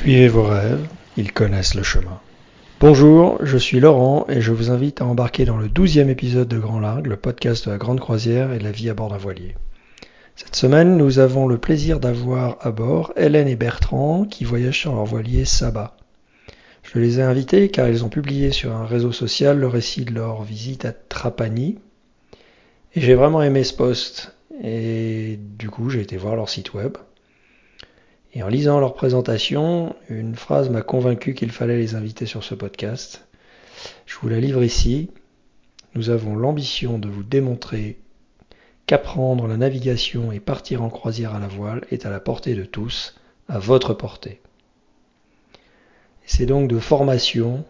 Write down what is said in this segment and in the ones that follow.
Suivez vos rêves, ils connaissent le chemin. Bonjour, je suis Laurent et je vous invite à embarquer dans le douzième épisode de Grand Largue, le podcast de la grande croisière et de la vie à bord d'un voilier. Cette semaine, nous avons le plaisir d'avoir à bord Hélène et Bertrand qui voyagent sur leur voilier Saba. Je les ai invités car ils ont publié sur un réseau social le récit de leur visite à Trapani. Et j'ai vraiment aimé ce post. Et du coup, j'ai été voir leur site web. Et en lisant leur présentation, une phrase m'a convaincu qu'il fallait les inviter sur ce podcast. Je vous la livre ici. Nous avons l'ambition de vous démontrer qu'apprendre la navigation et partir en croisière à la voile est à la portée de tous, à votre portée. C'est donc de formation,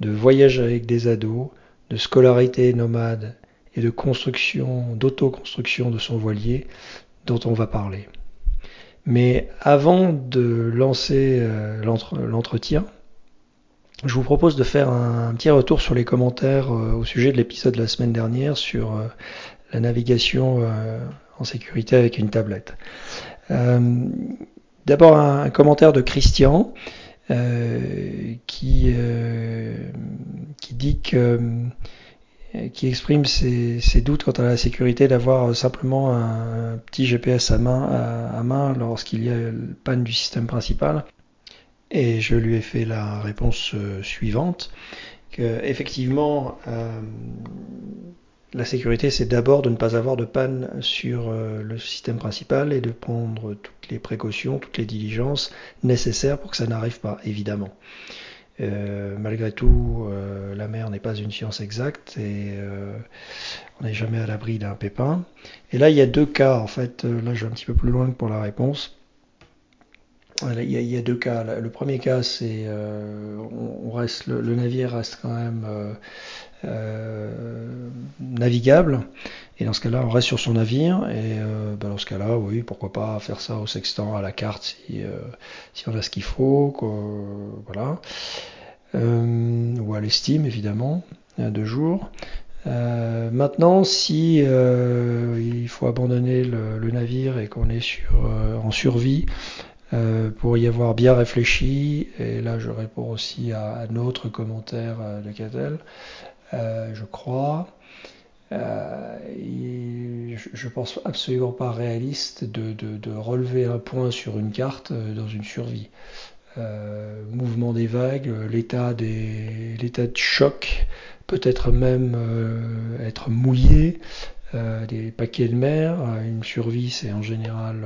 de voyage avec des ados, de scolarité nomade et de construction, d'autoconstruction de son voilier dont on va parler. Mais avant de lancer euh, l'entretien, je vous propose de faire un, petit retour sur les commentaires euh, au sujet de l'épisode de la semaine dernière sur euh, la navigation en sécurité avec une tablette. D'abord un, commentaire de Christian qui, qui dit que qui exprime ses, doutes quant à la sécurité d'avoir euh, simplement un, petit GPS à main, à, main lorsqu'il y a une panne du système principal. Et je lui ai fait la réponse euh, suivante, que effectivement la sécurité c'est d'abord de ne pas avoir de panne sur le système principal et de prendre toutes les précautions, toutes les diligences nécessaires pour que ça n'arrive pas, évidemment. Euh, malgré tout, euh, la mer n'est pas une science exacte et euh, on n'est jamais à l'abri d'un pépin. Et là, il y a deux cas, en fait, là je vais un petit peu plus loin pour la réponse. Il y, a, deux cas. Le premier cas, c'est on, reste, le, navire reste quand même navigable. Et dans ce cas-là, on reste sur son navire. Et ben, dans ce cas-là, oui, pourquoi pas faire ça au sextant, à la carte, si, si on a ce qu'il faut. voilà. Euh, ou à l'estime évidemment, de jour. Euh, maintenant, si euh, il faut abandonner le, navire et qu'on est sur, en survie, pour y avoir bien réfléchi, et là je réponds aussi à un autre commentaire de Catel, je crois, je, pense absolument pas réaliste de, relever un point sur une carte dans une survie. Euh, mouvement des vagues, l'état de choc, peut-être même euh, être mouillé, euh, des paquets de mer, une survie c'est en général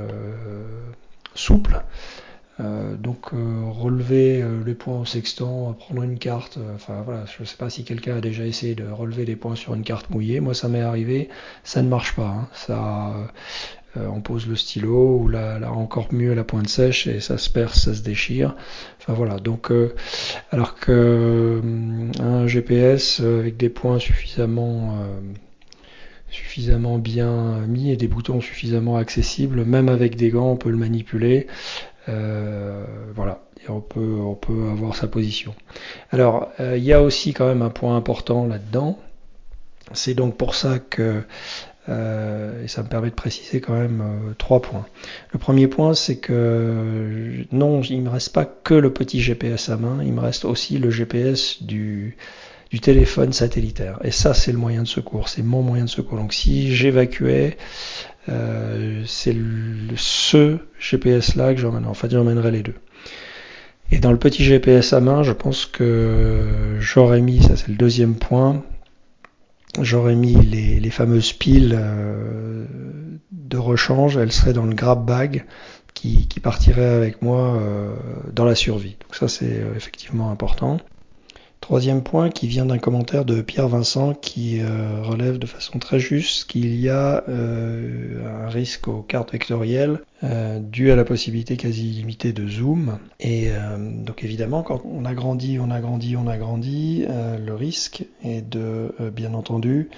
souple. Donc relever les points au sextant, prendre une carte, enfin voilà, je ne sais pas si quelqu'un a déjà essayé de relever des points sur une carte mouillée, moi ça m'est arrivé, ça ne marche pas, hein. ça, euh, on pose le stylo ou là, encore mieux la pointe sèche et ça se perce, ça se déchire. Enfin voilà, donc euh, alors que euh, un GPS avec des points suffisamment suffisamment bien mis et des boutons suffisamment accessibles, même avec des gants, on peut le manipuler. Voilà, et on peut, avoir sa position. Alors, il y a aussi quand même un point important là-dedans. C'est donc pour ça que euh, et ça me permet de préciser quand même euh, trois points. Le premier point, c'est que non, il ne me reste pas que le petit GPS à main, il me reste aussi le GPS du, du téléphone satellitaire. Et ça, c'est le moyen de secours, c'est mon moyen de secours. Donc si j'évacuais, euh, c'est ce GPS-là que j'emmènerai. En fait, les deux. Et dans le petit GPS à main, je pense que j'aurais mis, ça c'est le deuxième point, j'aurais mis les, fameuses piles euh, de rechange, elles seraient dans le grab bag qui, partirait avec moi euh, dans la survie. Donc ça c'est effectivement important. Troisième point qui vient d'un commentaire de Pierre Vincent qui euh, relève de façon très juste qu'il y a euh, un risque aux cartes vectorielles euh, dû à la possibilité quasi illimitée de zoom. Et donc évidemment quand on a grandi, on a grandi, on a grandi, le risque est de, bien entendu,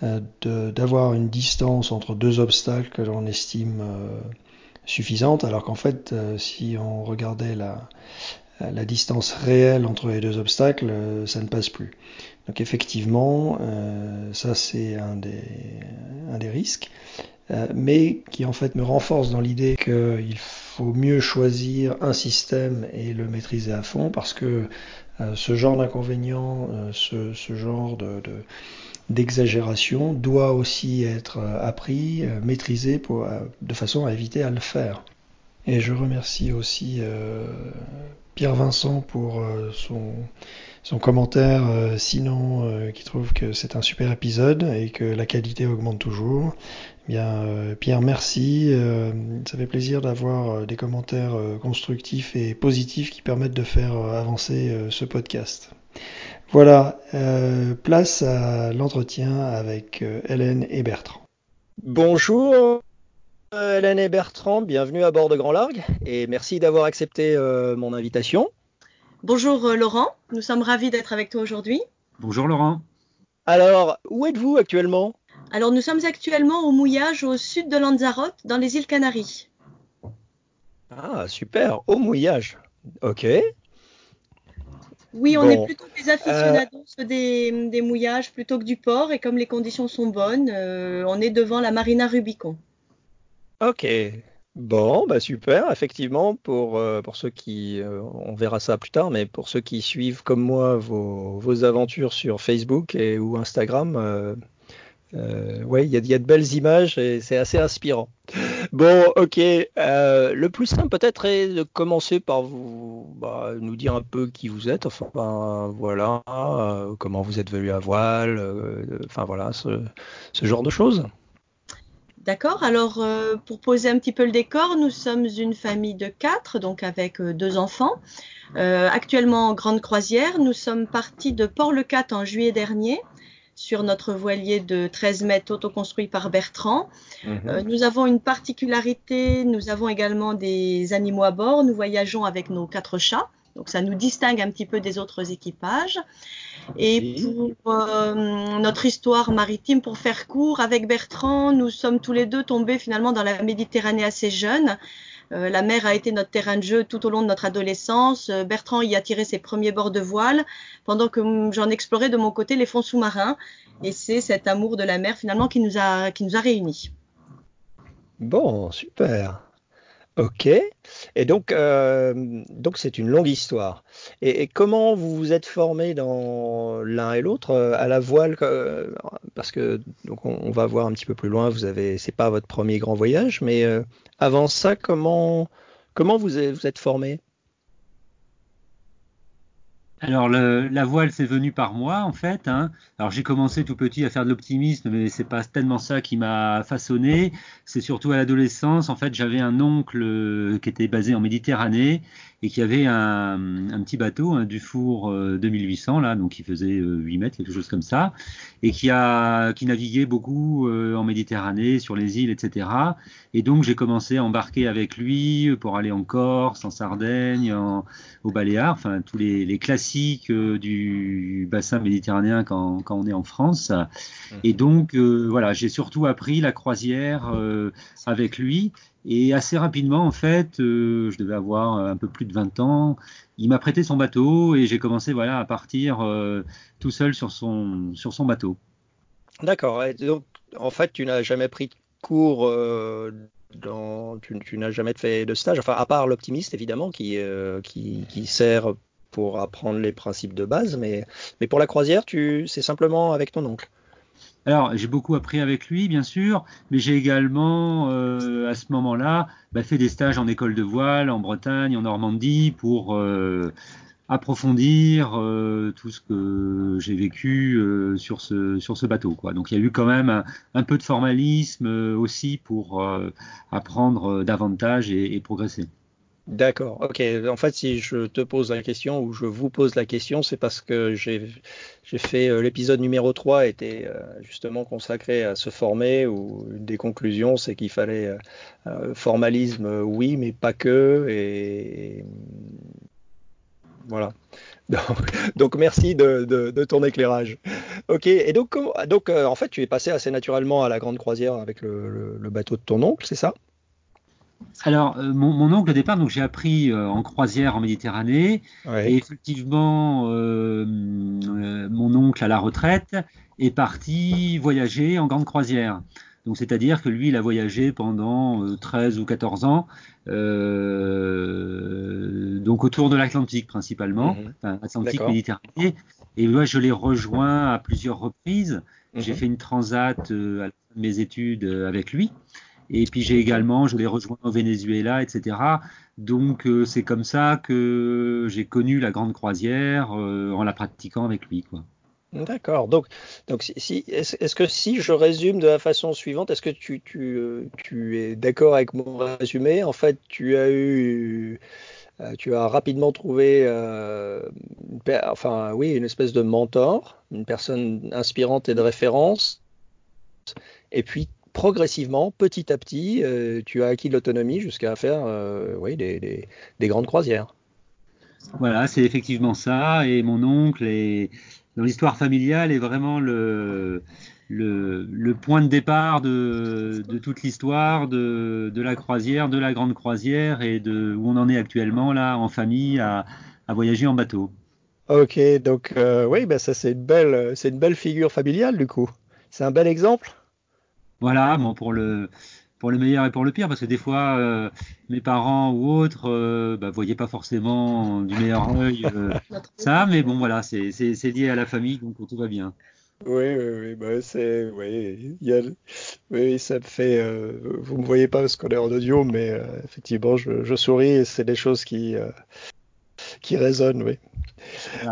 d'avoir une distance entre deux obstacles que l'on estime suffisante, alors qu'en fait, si on regardait la, la distance réelle entre les deux obstacles, ça ne passe plus. Donc effectivement, ça c'est un des, risques. Euh, mais qui en fait me renforce dans l'idée qu'il faut mieux choisir un système et le maîtriser à fond parce que euh, ce genre d'inconvénient, euh, ce, genre de, d'exagération doit aussi être appris, maîtrisé de façon à éviter à le faire. Et je remercie aussi Pierre Vincent pour son, son commentaire, sinon qui trouve que c'est un super épisode et que la qualité augmente toujours. Bien, euh, Pierre, merci. Euh, ça fait plaisir d'avoir euh, des commentaires constructifs et positifs qui permettent de faire avancer ce podcast. Voilà, place à l'entretien avec Hélène et Bertrand. Bonjour Hélène et Bertrand, bienvenue à bord de Grand Largue et merci d'avoir accepté mon invitation. Bonjour Laurent, nous sommes ravis d'être avec toi aujourd'hui. Bonjour Laurent. Alors, où êtes-vous actuellement? Alors nous sommes actuellement au mouillage au sud de Lanzarote, dans les îles Canaries. Ah, super, au mouillage. Ok. Oui, on est plutôt des aficionados euh, des, mouillages plutôt que du port, et comme les conditions sont bonnes, euh, on est devant la Marina Rubicon. Ok. Bon, bah super, effectivement, pour, euh, pour ceux qui, on verra ça plus tard, mais pour ceux qui suivent comme moi vos, vos aventures sur Facebook et, ou Instagram, euh, ouais, il y, a de belles images et c'est assez inspirant. Bon, ok. Euh, le plus simple peut-être est de commencer par vous bah, nous dire un peu qui vous êtes. Enfin, ben, voilà, euh, comment vous êtes venu à voile. Euh, enfin voilà, ce, ce, genre de choses. D'accord. Alors, euh, pour poser un petit peu le décor, nous sommes une famille de quatre, donc avec deux enfants. actuellement en grande croisière, nous sommes partis de Port-le-Cat en juillet dernier sur notre voilier de 13 mètres autoconstruit par Bertrand. Mhm. Euh, nous avons une particularité, nous avons également des animaux à bord. Nous voyageons avec nos quatre chats. Donc ça nous distingue un petit peu des autres équipages. Et pour euh, notre histoire maritime, pour faire court, avec Bertrand, nous sommes tous les deux tombés finalement dans la Méditerranée assez jeunes. Euh, la mer a été notre terrain de jeu tout au long de notre adolescence. Euh, Bertrand y a tiré ses premiers bords de voile, pendant que j'en explorais de mon côté les fonds sous-marins. Et c'est cet amour de la mer finalement qui nous a, qui nous a réunis. Bon, super. Ok. Et donc, euh, donc c'est une longue histoire. Et, comment vous vous êtes formé dans l'un et l'autre euh, à la voile euh, Parce que donc on, va voir un petit peu plus loin. Vous avez, c'est pas votre premier grand voyage, mais avant ça, comment comment vous êtes formé alors la voile c'est venu par moi en fait. Hein. Alors j'ai commencé tout petit à faire de l'optimisme, mais c'est pas tellement ça qui m'a façonné. C'est surtout à l'adolescence. En fait, j'avais un oncle euh, qui était basé en Méditerranée et qui avait un, petit bateau, un Dufour 2800 euh, là, donc qui faisait 8 euh, mètres, quelque chose comme ça, et qui a qui naviguait beaucoup en Méditerranée, sur les îles, etc. Et donc j'ai commencé à embarquer avec lui pour aller en Corse, en Sardaigne, en, au Baléares, enfin tous les classiques du bassin méditerranéen quand, quand, on est en France. Et donc voilà, j'ai surtout appris la croisière avec lui. Et assez rapidement, en fait, euh, je devais avoir un peu plus de 20 ans, il m'a prêté son bateau et j'ai commencé voilà, à partir euh, tout seul sur son, sur son bateau. D'accord. Donc, en fait, tu n'as jamais pris de cours, euh, dans, tu, n'as jamais fait de stage, enfin, à part l'optimiste, évidemment, qui, qui, qui, sert pour apprendre les principes de base, mais, mais pour la croisière, tu, c'est simplement avec ton oncle. Alors, j'ai beaucoup appris avec lui, bien sûr, mais j'ai également, euh, à ce moment-là, bah, fait des stages en école de voile, en Bretagne, en Normandie, pour euh, approfondir euh, tout ce que j'ai vécu sur, ce, sur ce bateau. Donc, il y a eu quand même un, peu de formalisme aussi pour apprendre davantage et progresser. D'accord, ok. En fait, si je te pose la question ou je vous pose la question, c'est parce que j'ai fait euh, l'épisode numéro 3 était euh, justement consacré à se former une des conclusions c'est qu'il fallait euh, formalisme, oui, mais pas que. Et, voilà. Donc, merci de, ton éclairage. Ok, et donc, donc en fait, tu es passé assez naturellement à la grande croisière avec le bateau de ton oncle, c'est ça? Alors, euh, mon, oncle, au départ, donc j'ai appris euh, en croisière en Méditerranée. Et effectivement, euh, mon oncle à la retraite est parti voyager en grande croisière. Donc, c'est-à-dire que lui, il a voyagé pendant 13 ou 14 ans, donc autour de l'Atlantique principalement, mhm. enfin, Atlantique, Méditerranée. Et moi, je l'ai rejoint à plusieurs reprises. J'ai mhm. fait une transat à la fin de mes études avec lui. Et puis j'ai également, je l'ai rejoint au Venezuela, etc. Donc euh, c'est comme ça que j'ai connu la grande croisière euh, en la pratiquant avec lui. Quoi. D'accord. Donc, donc si, est-ce, que si je résume de la façon suivante, est-ce que tu, tu, euh, tu es d'accord avec mon résumé? En fait, tu as eu, tu as rapidement trouvé, enfin oui, une espèce de mentor, une personne inspirante et de référence. Et puis progressivement, petit à petit, euh, tu as acquis l'autonomie jusqu'à faire euh, oui, des, grandes croisières. Voilà, c'est effectivement ça. Et mon oncle, est, dans l'histoire familiale, est vraiment le, le, point de départ de, toute l'histoire de, la croisière, de la grande croisière et de où on en est actuellement là en famille à, voyager en bateau. Ok, donc euh, oui, ben ça c'est une belle, une belle figure familiale du coup. C'est un bel exemple. Voilà, bon, pour le pour le meilleur et pour le pire, parce que des fois, euh, mes parents ou autres euh, bah, voyaient pas forcément du meilleur œil euh, ça, mais bon, voilà, c'est lié à la famille, donc tout va bien. Oui, oui, oui, bah, c'est, oui, y a, oui, ça me fait, vous me voyez pas parce qu'on est en audio, mais effectivement, je, je, souris et c'est des choses qui, qui résonnent, oui.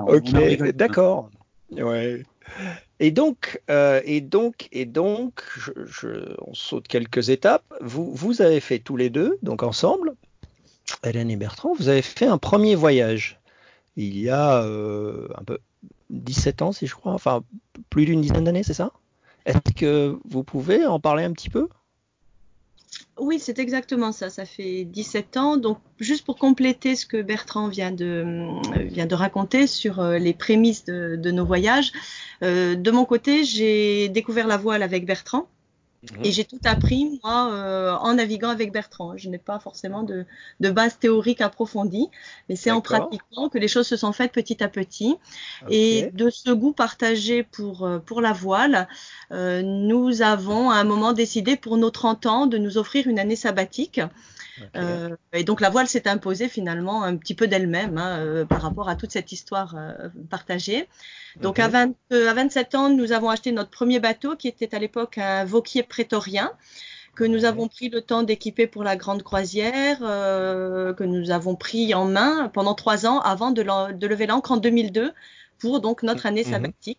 ok, d'accord. Ouais. Et donc, euh, et donc, et donc, je, on saute quelques étapes. Vous, vous avez fait tous les deux, donc ensemble, Hélène et Bertrand, vous avez fait un premier voyage. Il y a euh, un peu 17 ans, si je crois, enfin plus d'une dizaine d'années, c'est ça? Est-ce que vous pouvez en parler un petit peu? Oui, c'est exactement ça. Ça fait 17 ans. Donc, juste pour compléter ce que Bertrand vient de, raconter sur euh, les prémices de, de nos voyages, euh, de mon côté, j'ai découvert la voile avec Bertrand. Et j'ai tout appris, moi, euh, en naviguant avec Bertrand. Je n'ai pas forcément de, de base théorique approfondie, mais c'est en pratiquant que les choses se sont faites petit à petit. Et de ce goût partagé pour, euh, pour la voile, euh, nous avons à un moment décidé pour nos 30 ans de nous offrir une année sabbatique. Euh, et donc la voile s'est imposée finalement un petit peu d'elle-même hein, euh, par rapport à toute cette histoire euh, partagée. Donc à, 20, à 27 ans, nous avons acheté notre premier bateau qui était à l'époque un Vauquier prétorien que nous avons pris le temps d'équiper pour la grande croisière, que nous avons pris en main pendant trois ans avant de, de lever l'ancre en 2002 pour donc notre année mhm. sabbatique.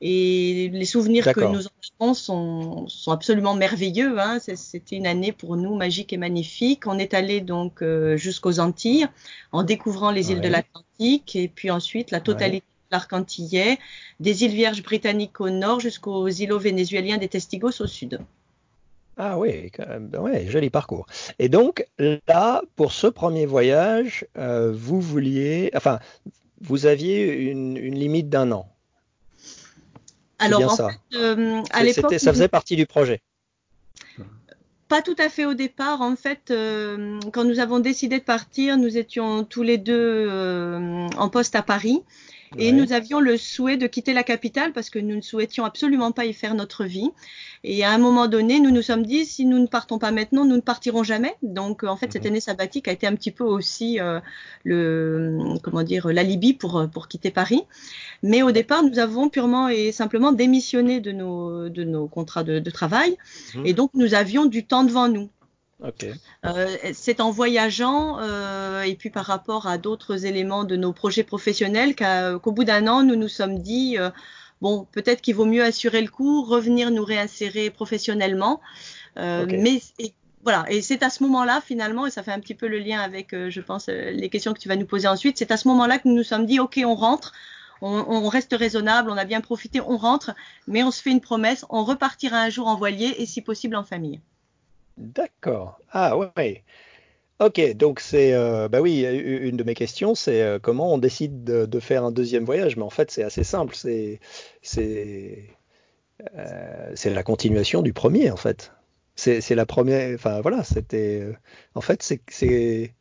Et les souvenirs que nous en avons sont, sont absolument merveilleux. Hein. C'était une année pour nous magique et magnifique. On est allé donc euh, jusqu'aux Antilles en découvrant les îles de l'Atlantique et puis ensuite la totalité de l'arc antillais, des îles Vierges britanniques au nord jusqu'aux îlots vénézuéliens des Testigos au sud. Ah oui, ouais, joli parcours. Et donc là, pour ce premier voyage, euh, vous vouliez, enfin, vous aviez une limite d'un an. Alors, en Fait, euh, à l'époque, ça faisait partie du projet. Pas tout à fait au départ. En fait, euh, quand nous avons décidé de partir, nous étions tous les deux euh, en poste à Paris. Et nous avions le souhait de quitter la capitale parce que nous ne souhaitions absolument pas y faire notre vie. Et à un moment donné, nous nous sommes dit, si nous ne partons pas maintenant, nous ne partirons jamais. Donc, en fait, cette mhm. année sabbatique a été un petit peu aussi euh, le, comment dire, l'alibi pour, pour quitter Paris. Mais au départ, nous avons purement et simplement démissionné de nos, de nos contrats de, de travail. Mhm. Et donc, nous avions du temps devant nous. Euh, c'est en voyageant euh, et puis par rapport à d'autres éléments de nos projets professionnels qu'au bout d'un an, nous nous sommes dit euh, bon, peut-être qu'il vaut mieux assurer le coup, revenir nous réinsérer professionnellement. Mais voilà, et c'est à ce moment-là finalement, et ça fait un petit peu le lien avec, je pense, les questions que tu vas nous poser ensuite. C'est à ce moment-là que nous nous sommes dit ok, on rentre. On, on, reste raisonnable, on a bien profité, on rentre, mais on se fait une promesse, on repartira un jour en voilier et si possible en famille. D'accord. Ah ouais. Ok, donc c'est, euh, bah oui, une de mes questions, c'est euh, comment on décide de, faire un deuxième voyage, mais en fait c'est assez simple, c'est c'est euh, c'est la continuation du premier en fait. c'est la première. Enfin voilà, c'était. En fait, c'est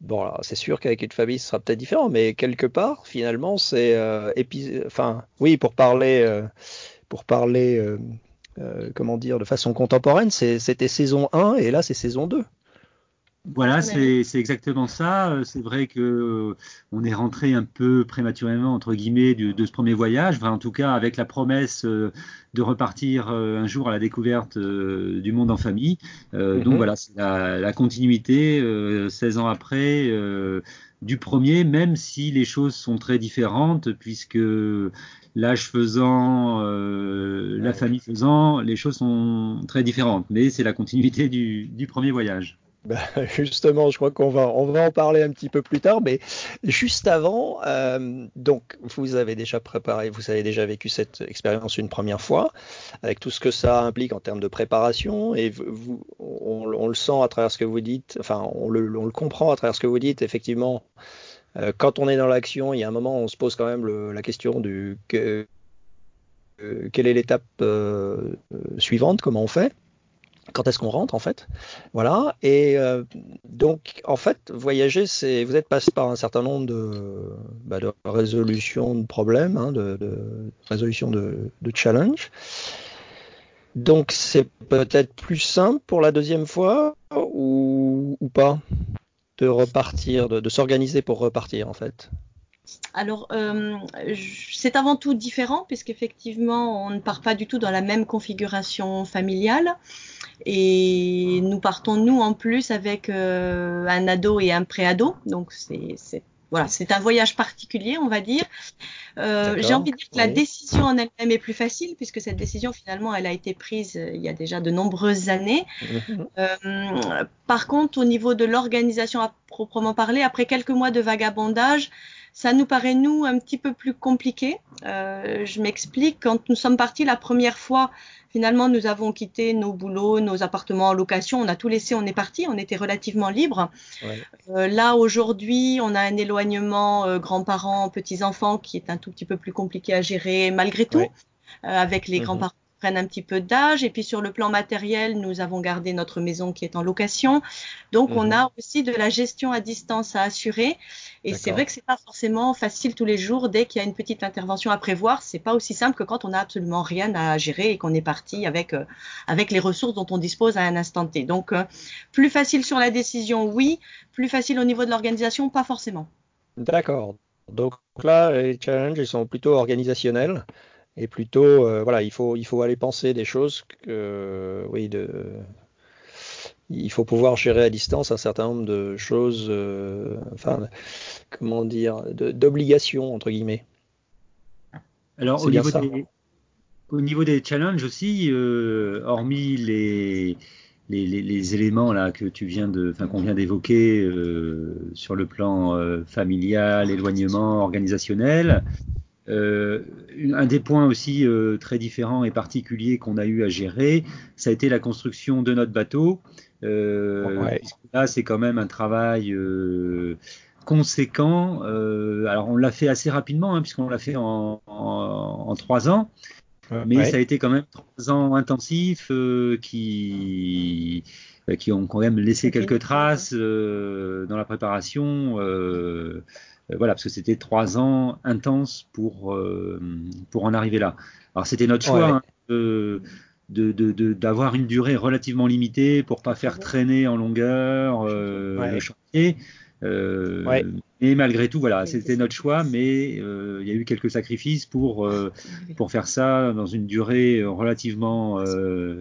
bon, c'est sûr qu'avec une famille, ce sera peut-être différent, mais quelque part, finalement, c'est euh, enfin oui, pour parler, pour parler, comment dire, de façon contemporaine, c'était saison 1 et là c'est saison 2. Voilà, c'est exactement ça. C'est vrai que euh, on est rentré un peu prématurément entre guillemets de, de ce premier voyage, enfin, en tout cas avec la promesse euh, de repartir euh, un jour à la découverte du monde en famille. Donc mhm. voilà, c'est la, la, continuité 16 ans après du premier, même si les choses sont très différentes, puisque l'âge faisant, la famille faisant, les choses sont très différentes. Mais c'est la continuité du, du premier voyage. Bah, justement, je crois qu'on va, on va en parler un petit peu plus tard, mais juste avant, euh, donc vous avez déjà préparé, vous avez déjà vécu cette expérience une première fois, avec tout ce que ça implique en termes de préparation, et vous, on, le sent à travers ce que vous dites, enfin on le, comprend à travers ce que vous dites, effectivement. Euh, quand on est dans l'action, il y a un moment, on se pose quand même la question du que, euh, quelle est l'étape suivante, comment on fait? Quand est-ce qu'on rentre en fait Voilà. Et euh, donc en fait, voyager, c'est vous êtes passé par un certain nombre de, bah, résolutions de problèmes, hein, de, de, résolution de, challenges. Donc c'est peut-être plus simple pour la deuxième fois ou, pas de repartir, de s'organiser pour repartir en fait? Alors, euh, c'est avant tout différent puisqu'effectivement, on ne part pas du tout dans la même configuration familiale. Et nous partons, nous, en plus, avec euh, un ado et un pré-ado. Donc, c'est voilà, c'est un voyage particulier, on va dire. Euh, J'ai envie de dire que la décision en elle-même est plus facile, puisque cette décision, finalement, elle a été prise euh, il y a déjà de nombreuses années. Mhm. Euh, par contre, au niveau de l'organisation à proprement parler, après quelques mois de vagabondage, ça nous paraît, nous, un petit peu plus compliqué. Euh, je m'explique. Quand nous sommes partis la première fois, finalement, nous avons quitté nos boulots, nos appartements en location. On a tout laissé, on est parti. On était relativement libre. Ouais. Euh, là, aujourd'hui, on a un éloignement euh, grands-parents, petits-enfants qui est un tout petit peu plus compliqué à gérer malgré tout. Ouais. Euh, avec les mmh. grands-parents prennent un petit peu d'âge. Et puis sur le plan matériel, nous avons gardé notre maison qui est en location. Donc mmh. on mhm. a aussi de la gestion à distance à assurer. Et c'est vrai que c'est pas forcément facile tous les jours. Dès qu'il y a une petite intervention à prévoir, c'est pas aussi simple que quand on a absolument rien à gérer et qu'on est parti avec euh, avec les ressources dont on dispose à un instant T. Donc euh, plus facile sur la décision, oui. Plus facile au niveau de l'organisation, pas forcément. D'accord. Donc là, les challenges, ils sont plutôt organisationnels et plutôt euh, voilà il faut il faut aller penser des choses que oui de il faut pouvoir gérer à distance un certain nombre de choses euh, enfin comment dire d'obligations entre guillemets. Alors au niveau, des, au niveau des challenges aussi euh, hormis les les, les, les, éléments là que tu viens de, qu'on vient d'évoquer sur le plan familial, éloignement, organisationnel, euh, un des points aussi euh, très différents et particuliers qu'on a eu à gérer, ça a été la construction de notre bateau. Euh, ouais. Là, c'est quand même un travail euh, conséquent. Euh, alors, on l'a fait assez rapidement, hein, puisqu'on l'a fait en, en, en, trois ans. Mais ouais. ça a été quand même trois ans intensifs qui qui ont quand même laissé quelques traces dans la préparation. Euh, voilà, parce que c'était trois ans intenses pour, euh, pour en arriver là. Alors c'était notre choix ouais. hein, de, de, d'avoir une durée relativement limitée pour pas faire traîner en longueur euh, ouais. le chantier. Euh, ouais. Et malgré tout, voilà, c'était notre choix, mais euh, il y a eu quelques sacrifices pour euh, pour faire ça dans une durée relativement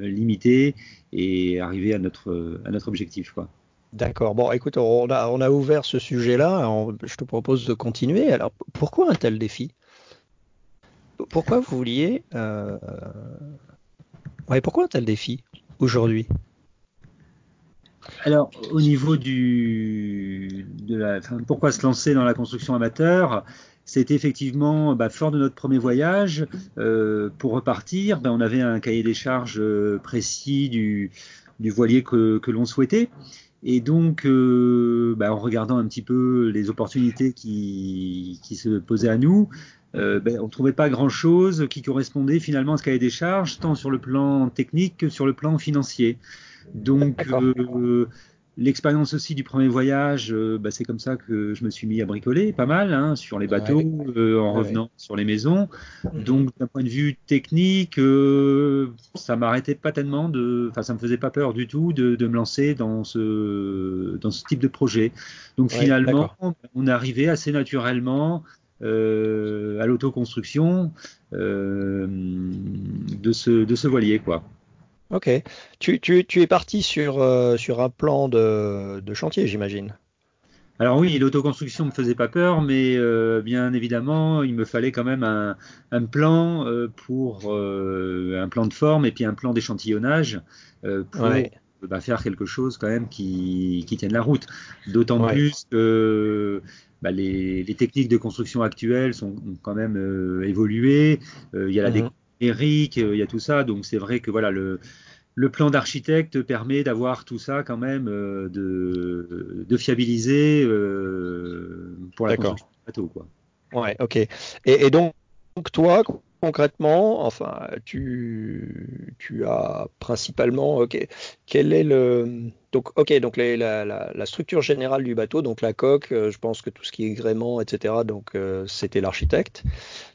limitée et arriver à notre à notre objectif, quoi. D'accord. Bon, écoute, on a, ouvert ce sujet-là. Je te propose de continuer. Alors, pourquoi un tel défi? Pourquoi vous vouliez. Euh... Ouais, pourquoi un tel défi aujourd'hui? Alors, au niveau du, pourquoi se lancer dans la construction amateur? C'était effectivement bah, fort de notre premier voyage. Euh, pour repartir, bah, on avait un cahier des charges euh, précis du, voilier que l'on souhaitait. Et donc, euh, bah, en regardant un petit peu les opportunités qui, qui se posaient à nous, ben, on ne trouvait pas grand-chose qui correspondait finalement à ce cahier des charges, tant sur le plan technique que sur le plan financier. Donc, L'expérience aussi du premier voyage, euh, bah, c'est comme ça que je me suis mis à bricoler pas mal hein, sur les bateaux, euh, en revenant sur les maisons. Mhm. Donc d'un point de vue technique, euh, ça m'arrêtait pas tellement de, enfin ça me faisait pas peur du tout de, de, me lancer dans ce dans ce type de projet. Donc finalement, on est arrivé assez naturellement euh, à l'autoconstruction de ce de ce voilier quoi. Ok. Tu, tu, tu es parti sur, euh, sur un plan de, de chantier, j'imagine. Alors oui, l'autoconstruction me faisait pas peur, mais euh, bien évidemment, il me fallait quand même un, un plan euh, pour un plan de forme et puis un plan d'échantillonnage pour bah, faire quelque chose quand même qui, qui tienne la route. D'autant plus que bah, les, les, techniques de construction actuelles sont quand même évoluées. Il y a la mhm. Eric, il y a tout ça. Donc c'est vrai que voilà, le, le plan d'architecte permet d'avoir tout ça quand même, euh, de, de, fiabiliser euh, pour la construction du bateau. Quoi. Ouais, ok. Et, et donc, toi, concrètement, enfin, tu, tu as principalement, ok, quel est le, donc, ok, donc la, la, la, structure générale du bateau, donc la coque, euh, je pense que tout ce qui est gréement, etc., donc euh, c'était l'architecte.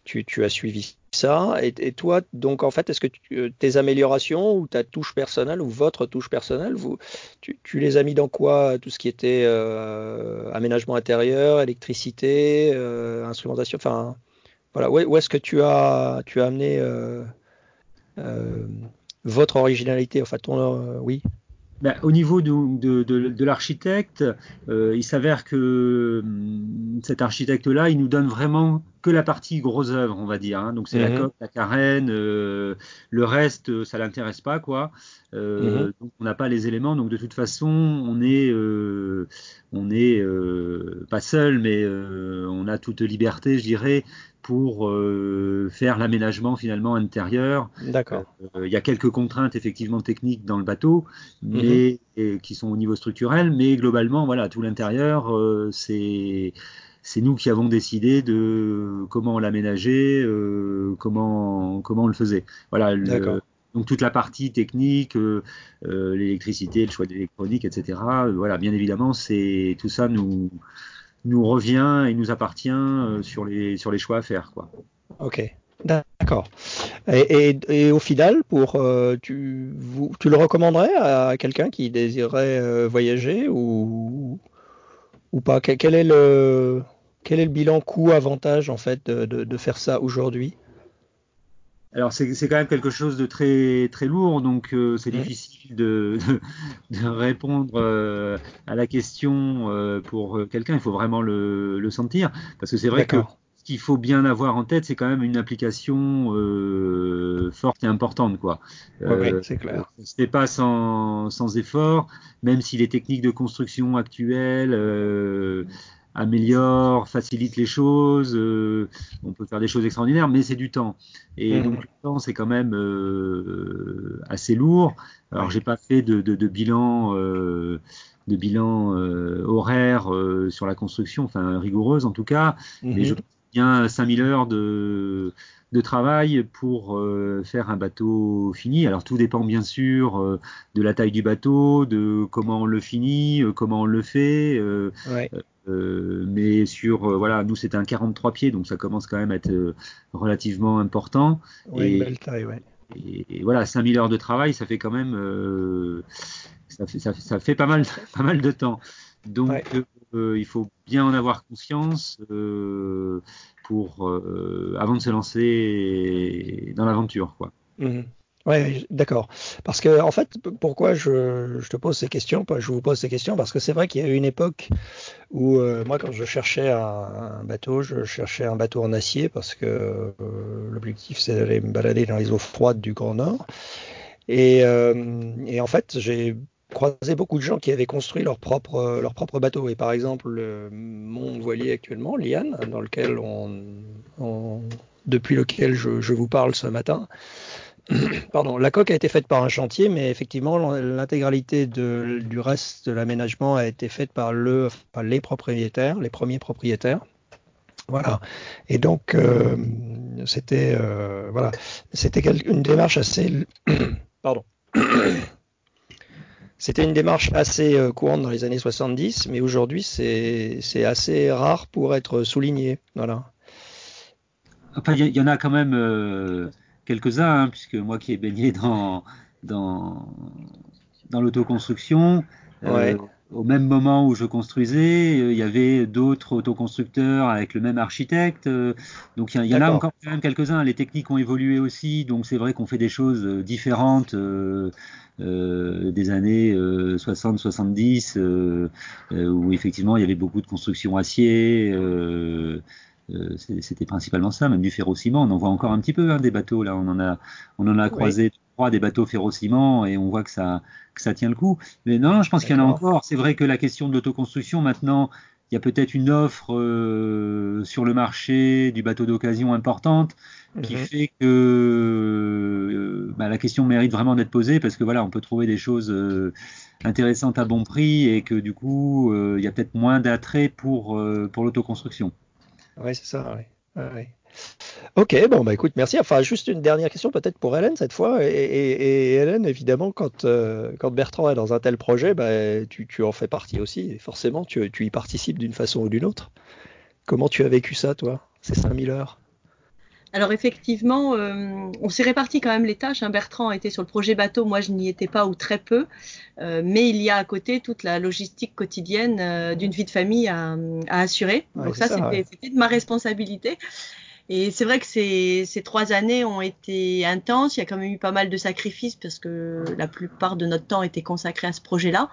Tu, tu, as suivi ça. Et, toi, donc en fait, est-ce que euh, tes améliorations ou ta touche personnelle ou votre touche personnelle, vous, tu, tu les as mis dans quoi Tout ce qui était aménagement intérieur, électricité, instrumentation, enfin voilà, où, est-ce que tu as, tu as amené euh, euh, votre originalité Enfin, ton, euh, oui. Ben, au niveau de, de, de, l'architecte, il s'avère que hum, cet architecte-là, il nous donne vraiment que la partie gros œuvre, on va dire. Hein. Donc c'est la mhm. coque, la carène, le reste, ça l'intéresse pas, quoi. Mhm. Donc on n'a pas les éléments. Donc de toute façon, on est, on est pas seul, mais on a toute liberté, je dirais, pour euh, faire l'aménagement finalement intérieur. D'accord. Euh, il y a quelques contraintes effectivement techniques dans le bateau, mhm. mais qui sont au niveau structurel, mais globalement voilà tout l'intérieur euh, c'est c'est nous qui avons décidé de comment l'aménager, comment comment on le faisait. Voilà. donc toute la partie technique, l'électricité, le choix d'électronique, etc. voilà, bien évidemment, c'est tout ça nous nous revient et nous appartient euh, sur, les, sur les choix à faire. Quoi. Ok, d'accord. Et, et, au final, pour, euh, tu, vous, tu le recommanderais à quelqu'un qui désirerait euh, voyager ou, ou pas? Quel, est le, quel est le bilan coût-avantage en fait de, de faire ça aujourd'hui? Alors c'est quand même quelque chose de très très lourd, donc euh, c'est difficile de, de, de répondre euh, à la question euh, pour quelqu'un. Il faut vraiment le, le sentir, parce que c'est vrai que ce qu'il faut bien avoir en tête, c'est quand même une application forte et importante, quoi. oui, c'est clair. Pas sans, sans effort, même si les techniques de construction actuelles améliore, facilite les choses. Euh, on peut faire des choses extraordinaires, mais c'est du temps. Et mmh. donc le temps, c'est quand même euh, assez lourd. Alors j'ai pas fait de, de, de bilan. Euh, de bilan euh, horaire euh, sur la construction, enfin rigoureuse en tout cas, mmh. mais je bien 5000 heures de, de travail pour euh, faire un bateau fini. Alors tout dépend bien sûr euh, de la taille du bateau, de comment on le finit, euh, comment on le fait. Ouais. Mais sur, voilà, nous c'était un 43 pieds, donc ça commence quand même à être relativement important. Oui, et, belle taille, ouais. Et, et, voilà, 5000 heures de travail, ça fait quand même, ça, fait, ça, ça, fait pas mal, pas mal de temps. Donc ouais. il faut bien en avoir conscience pour avant de se lancer dans l'aventure, quoi. Mmh. Oui, d'accord. Parce que, en fait, pourquoi je, je, te pose ces questions Je vous pose ces questions parce que c'est vrai qu'il y a eu une époque où, euh, moi, quand je cherchais un, un, bateau, je cherchais un bateau en acier parce que euh, l'objectif, c'est d'aller me balader dans les eaux froides du Grand Nord. Et, euh, et en fait, j'ai croisé beaucoup de gens qui avaient construit leur propre, leur propre bateau. Et par exemple, le, mon voilier actuellement, Liane, dans lequel on, depuis lequel je, vous parle ce matin, Pardon, la coque a été faite par un chantier, mais effectivement, l'intégralité du reste de l'aménagement a été faite par les propriétaires, les premiers propriétaires. Voilà. Et donc, euh, c'était euh, voilà, c'était une démarche assez, pardon. C'était une démarche assez euh, courante dans les années 70, mais aujourd'hui c'est assez rare pour être souligné. Voilà. Enfin, il y, en a quand même quelques-uns, hein, puisque moi qui ai baigné dans dans dans l'autoconstruction, ouais au même moment où je construisais, euh, il y avait d'autres autoconstructeurs avec le même architecte. Euh, donc il y, en a encore quand même quelques-uns. Les techniques ont évolué aussi, donc c'est vrai qu'on fait des choses euh, différentes euh, des années 60-70, où effectivement il y avait beaucoup de construction acier. C'était principalement ça, même du ferrociment. On en voit encore un petit peu hein, des bateaux là. On en a, on en a croisé des bateaux ferrociment et on voit que ça, que ça tient le coup. Mais non, je pense qu'il y en a encore. C'est vrai que la question de l'autoconstruction, maintenant, il y a peut-être une offre euh, sur le marché du bateau d'occasion importante qui mhm. fait que euh, bah, la question mérite vraiment d'être posée parce que voilà, on peut trouver des choses euh, intéressantes à bon prix et que du coup, il y a peut-être moins d'attrait pour, pour l'autoconstruction. Oui, c'est ça. Ouais. Ok, bon, bah écoute, merci. Enfin, juste une dernière question peut-être pour Hélène cette fois. Et, Hélène, évidemment, quand, euh, quand Bertrand est dans un tel projet, bah, tu, tu en fais partie aussi. Et forcément, tu, tu y participes d'une façon ou d'une autre. Comment tu as vécu ça, toi, ces 5000 heures? Alors effectivement, euh, on s'est réparti quand même les tâches. Hein. Bertrand était sur le projet bateau, moi je n'y étais pas ou très peu, euh, mais il y a à côté toute la logistique quotidienne d'une vie de famille à, à assurer. Donc ça, c'était de ma responsabilité. Et c'est vrai que ces, ces, trois années ont été intenses. Il y a quand même eu pas mal de sacrifices parce que la plupart de notre temps était consacré à ce projet-là.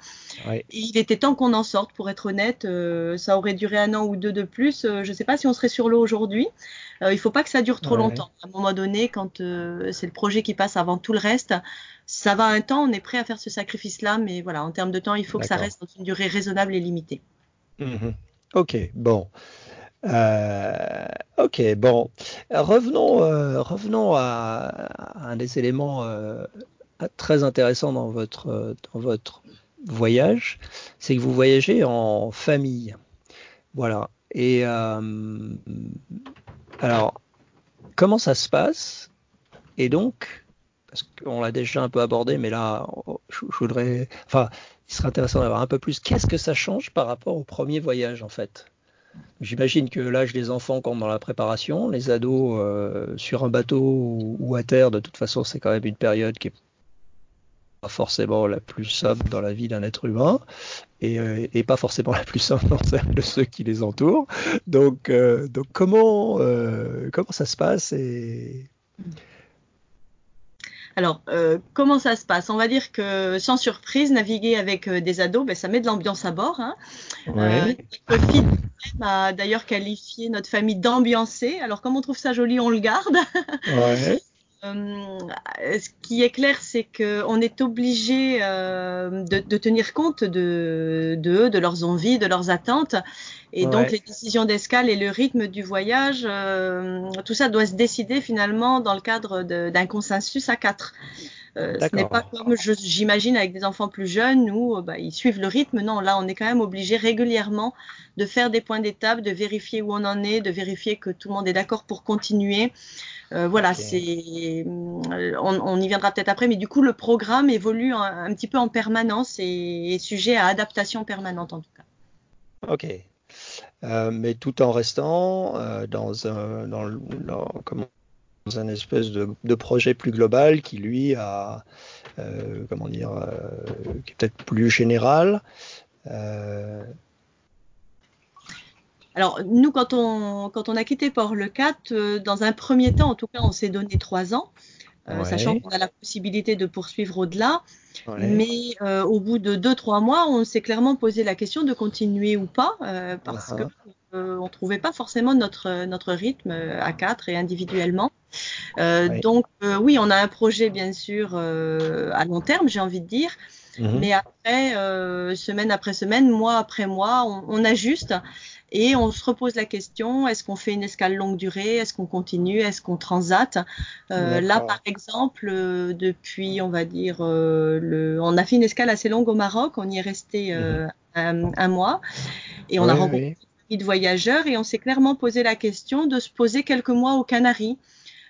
Ouais. il était temps qu'on en sorte, pour être honnête. Euh, ça aurait duré un an ou deux de plus. Euh, je ne sais pas si on serait sur l'eau aujourd'hui. Euh, il ne faut pas que ça dure trop longtemps. À un moment donné, quand c'est le projet qui passe avant tout le reste, ça va un temps. On est prêt à faire ce sacrifice-là, mais voilà, en termes de temps, il faut que ça reste dans une durée raisonnable et limitée. Mmh ok, bon. Euh, ok, bon, revenons, euh, revenons à, un des éléments euh, très intéressants dans votre, dans votre voyage, c'est que vous voyagez en famille. Voilà. Et alors, comment ça se passe? Et donc, parce qu'on l'a déjà un peu abordé, mais là, je voudrais, enfin, il serait intéressant d'avoir un peu plus. Qu'est-ce que ça change par rapport au premier voyage, en fait? J'imagine que l'âge des enfants compte dans la préparation. Les ados euh, sur un bateau ou, à terre, de toute façon, c'est quand même une période qui est pas forcément la plus simple dans la vie d'un être humain et, euh, pas forcément la plus simple dans celle de ceux qui les entourent. Donc, euh, comment, comment ça se passe et alors, euh, comment ça se passe? On va dire que sans surprise, naviguer avec euh, des ados, ben, ça met de l'ambiance à bord. Hein. Ouais. Euh, a d'ailleurs qualifié notre famille d'ambiancée. Alors, comme on trouve ça joli, on le garde. Ouais. Euh, ce qui est clair, c'est qu'on est obligé euh, de, de, tenir compte de, de, eux, de leurs envies, de leurs attentes. Et ouais. donc, les décisions d'escale et le rythme du voyage, euh, tout ça doit se décider finalement dans le cadre d'un consensus à quatre. Euh, ce n'est pas comme j'imagine avec des enfants plus jeunes où bah, ils suivent le rythme. Non, là, on est quand même obligé régulièrement de faire des points d'étape, de vérifier où on en est, de vérifier que tout le monde est d'accord pour continuer. Euh, voilà, okay. c'est, on, on, y viendra peut-être après, mais du coup, le programme évolue un, un petit peu en permanence et est sujet à adaptation permanente en tout cas. Ok. Euh, mais tout en restant euh, dans un, dans, dans, comment, dans un espèce de, projet plus global qui lui a, euh, comment dire, euh, qui est peut-être plus général. Euh, alors, nous, quand on, quand on a quitté Port-le-Cat, dans un premier temps, en tout cas, on s'est donné trois ans, euh, ouais. sachant qu'on a la possibilité de poursuivre au-delà. Ouais. Mais euh, au bout de deux, trois mois, on s'est clairement posé la question de continuer ou pas, euh, parce uh -huh. que on trouvait pas forcément notre, notre rythme à quatre et individuellement. Ouais. Donc, oui, on a un projet, bien sûr, à long terme, j'ai envie de dire. Mmh. Mais après, euh, semaine après semaine, mois après mois, on, on, ajuste et on se repose la question est-ce qu'on fait une escale longue durée? Est-ce qu'on continue? Est-ce qu'on transate? Euh, Là, par exemple, euh, depuis, on va dire, euh, le, on a fait une escale assez longue au Maroc. On y est resté mmh. un, un, mois et on oui, a rencontré oui. de voyageurs et on s'est clairement posé la question de se poser quelques mois aux Canaries.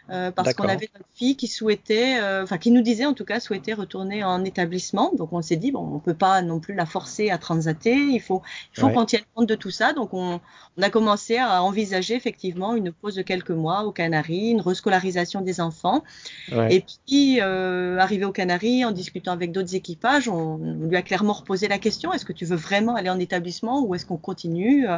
Euh, parce qu'on avait notre fille qui souhaitait, euh, enfin qui nous disait en tout cas souhaitait retourner en établissement. Donc on s'est dit bon, on peut pas non plus la forcer à transater. Il faut, il faut qu'on tienne compte de tout ça. Donc on, on, a commencé à envisager effectivement une pause de quelques mois aux Canaries, une rescolarisation des enfants. Ouais. Et puis euh, arrivé aux Canaries, en discutant avec d'autres équipages, on, on, lui a clairement reposé la question est-ce que tu veux vraiment aller en établissement ou est-ce qu'on continue, euh,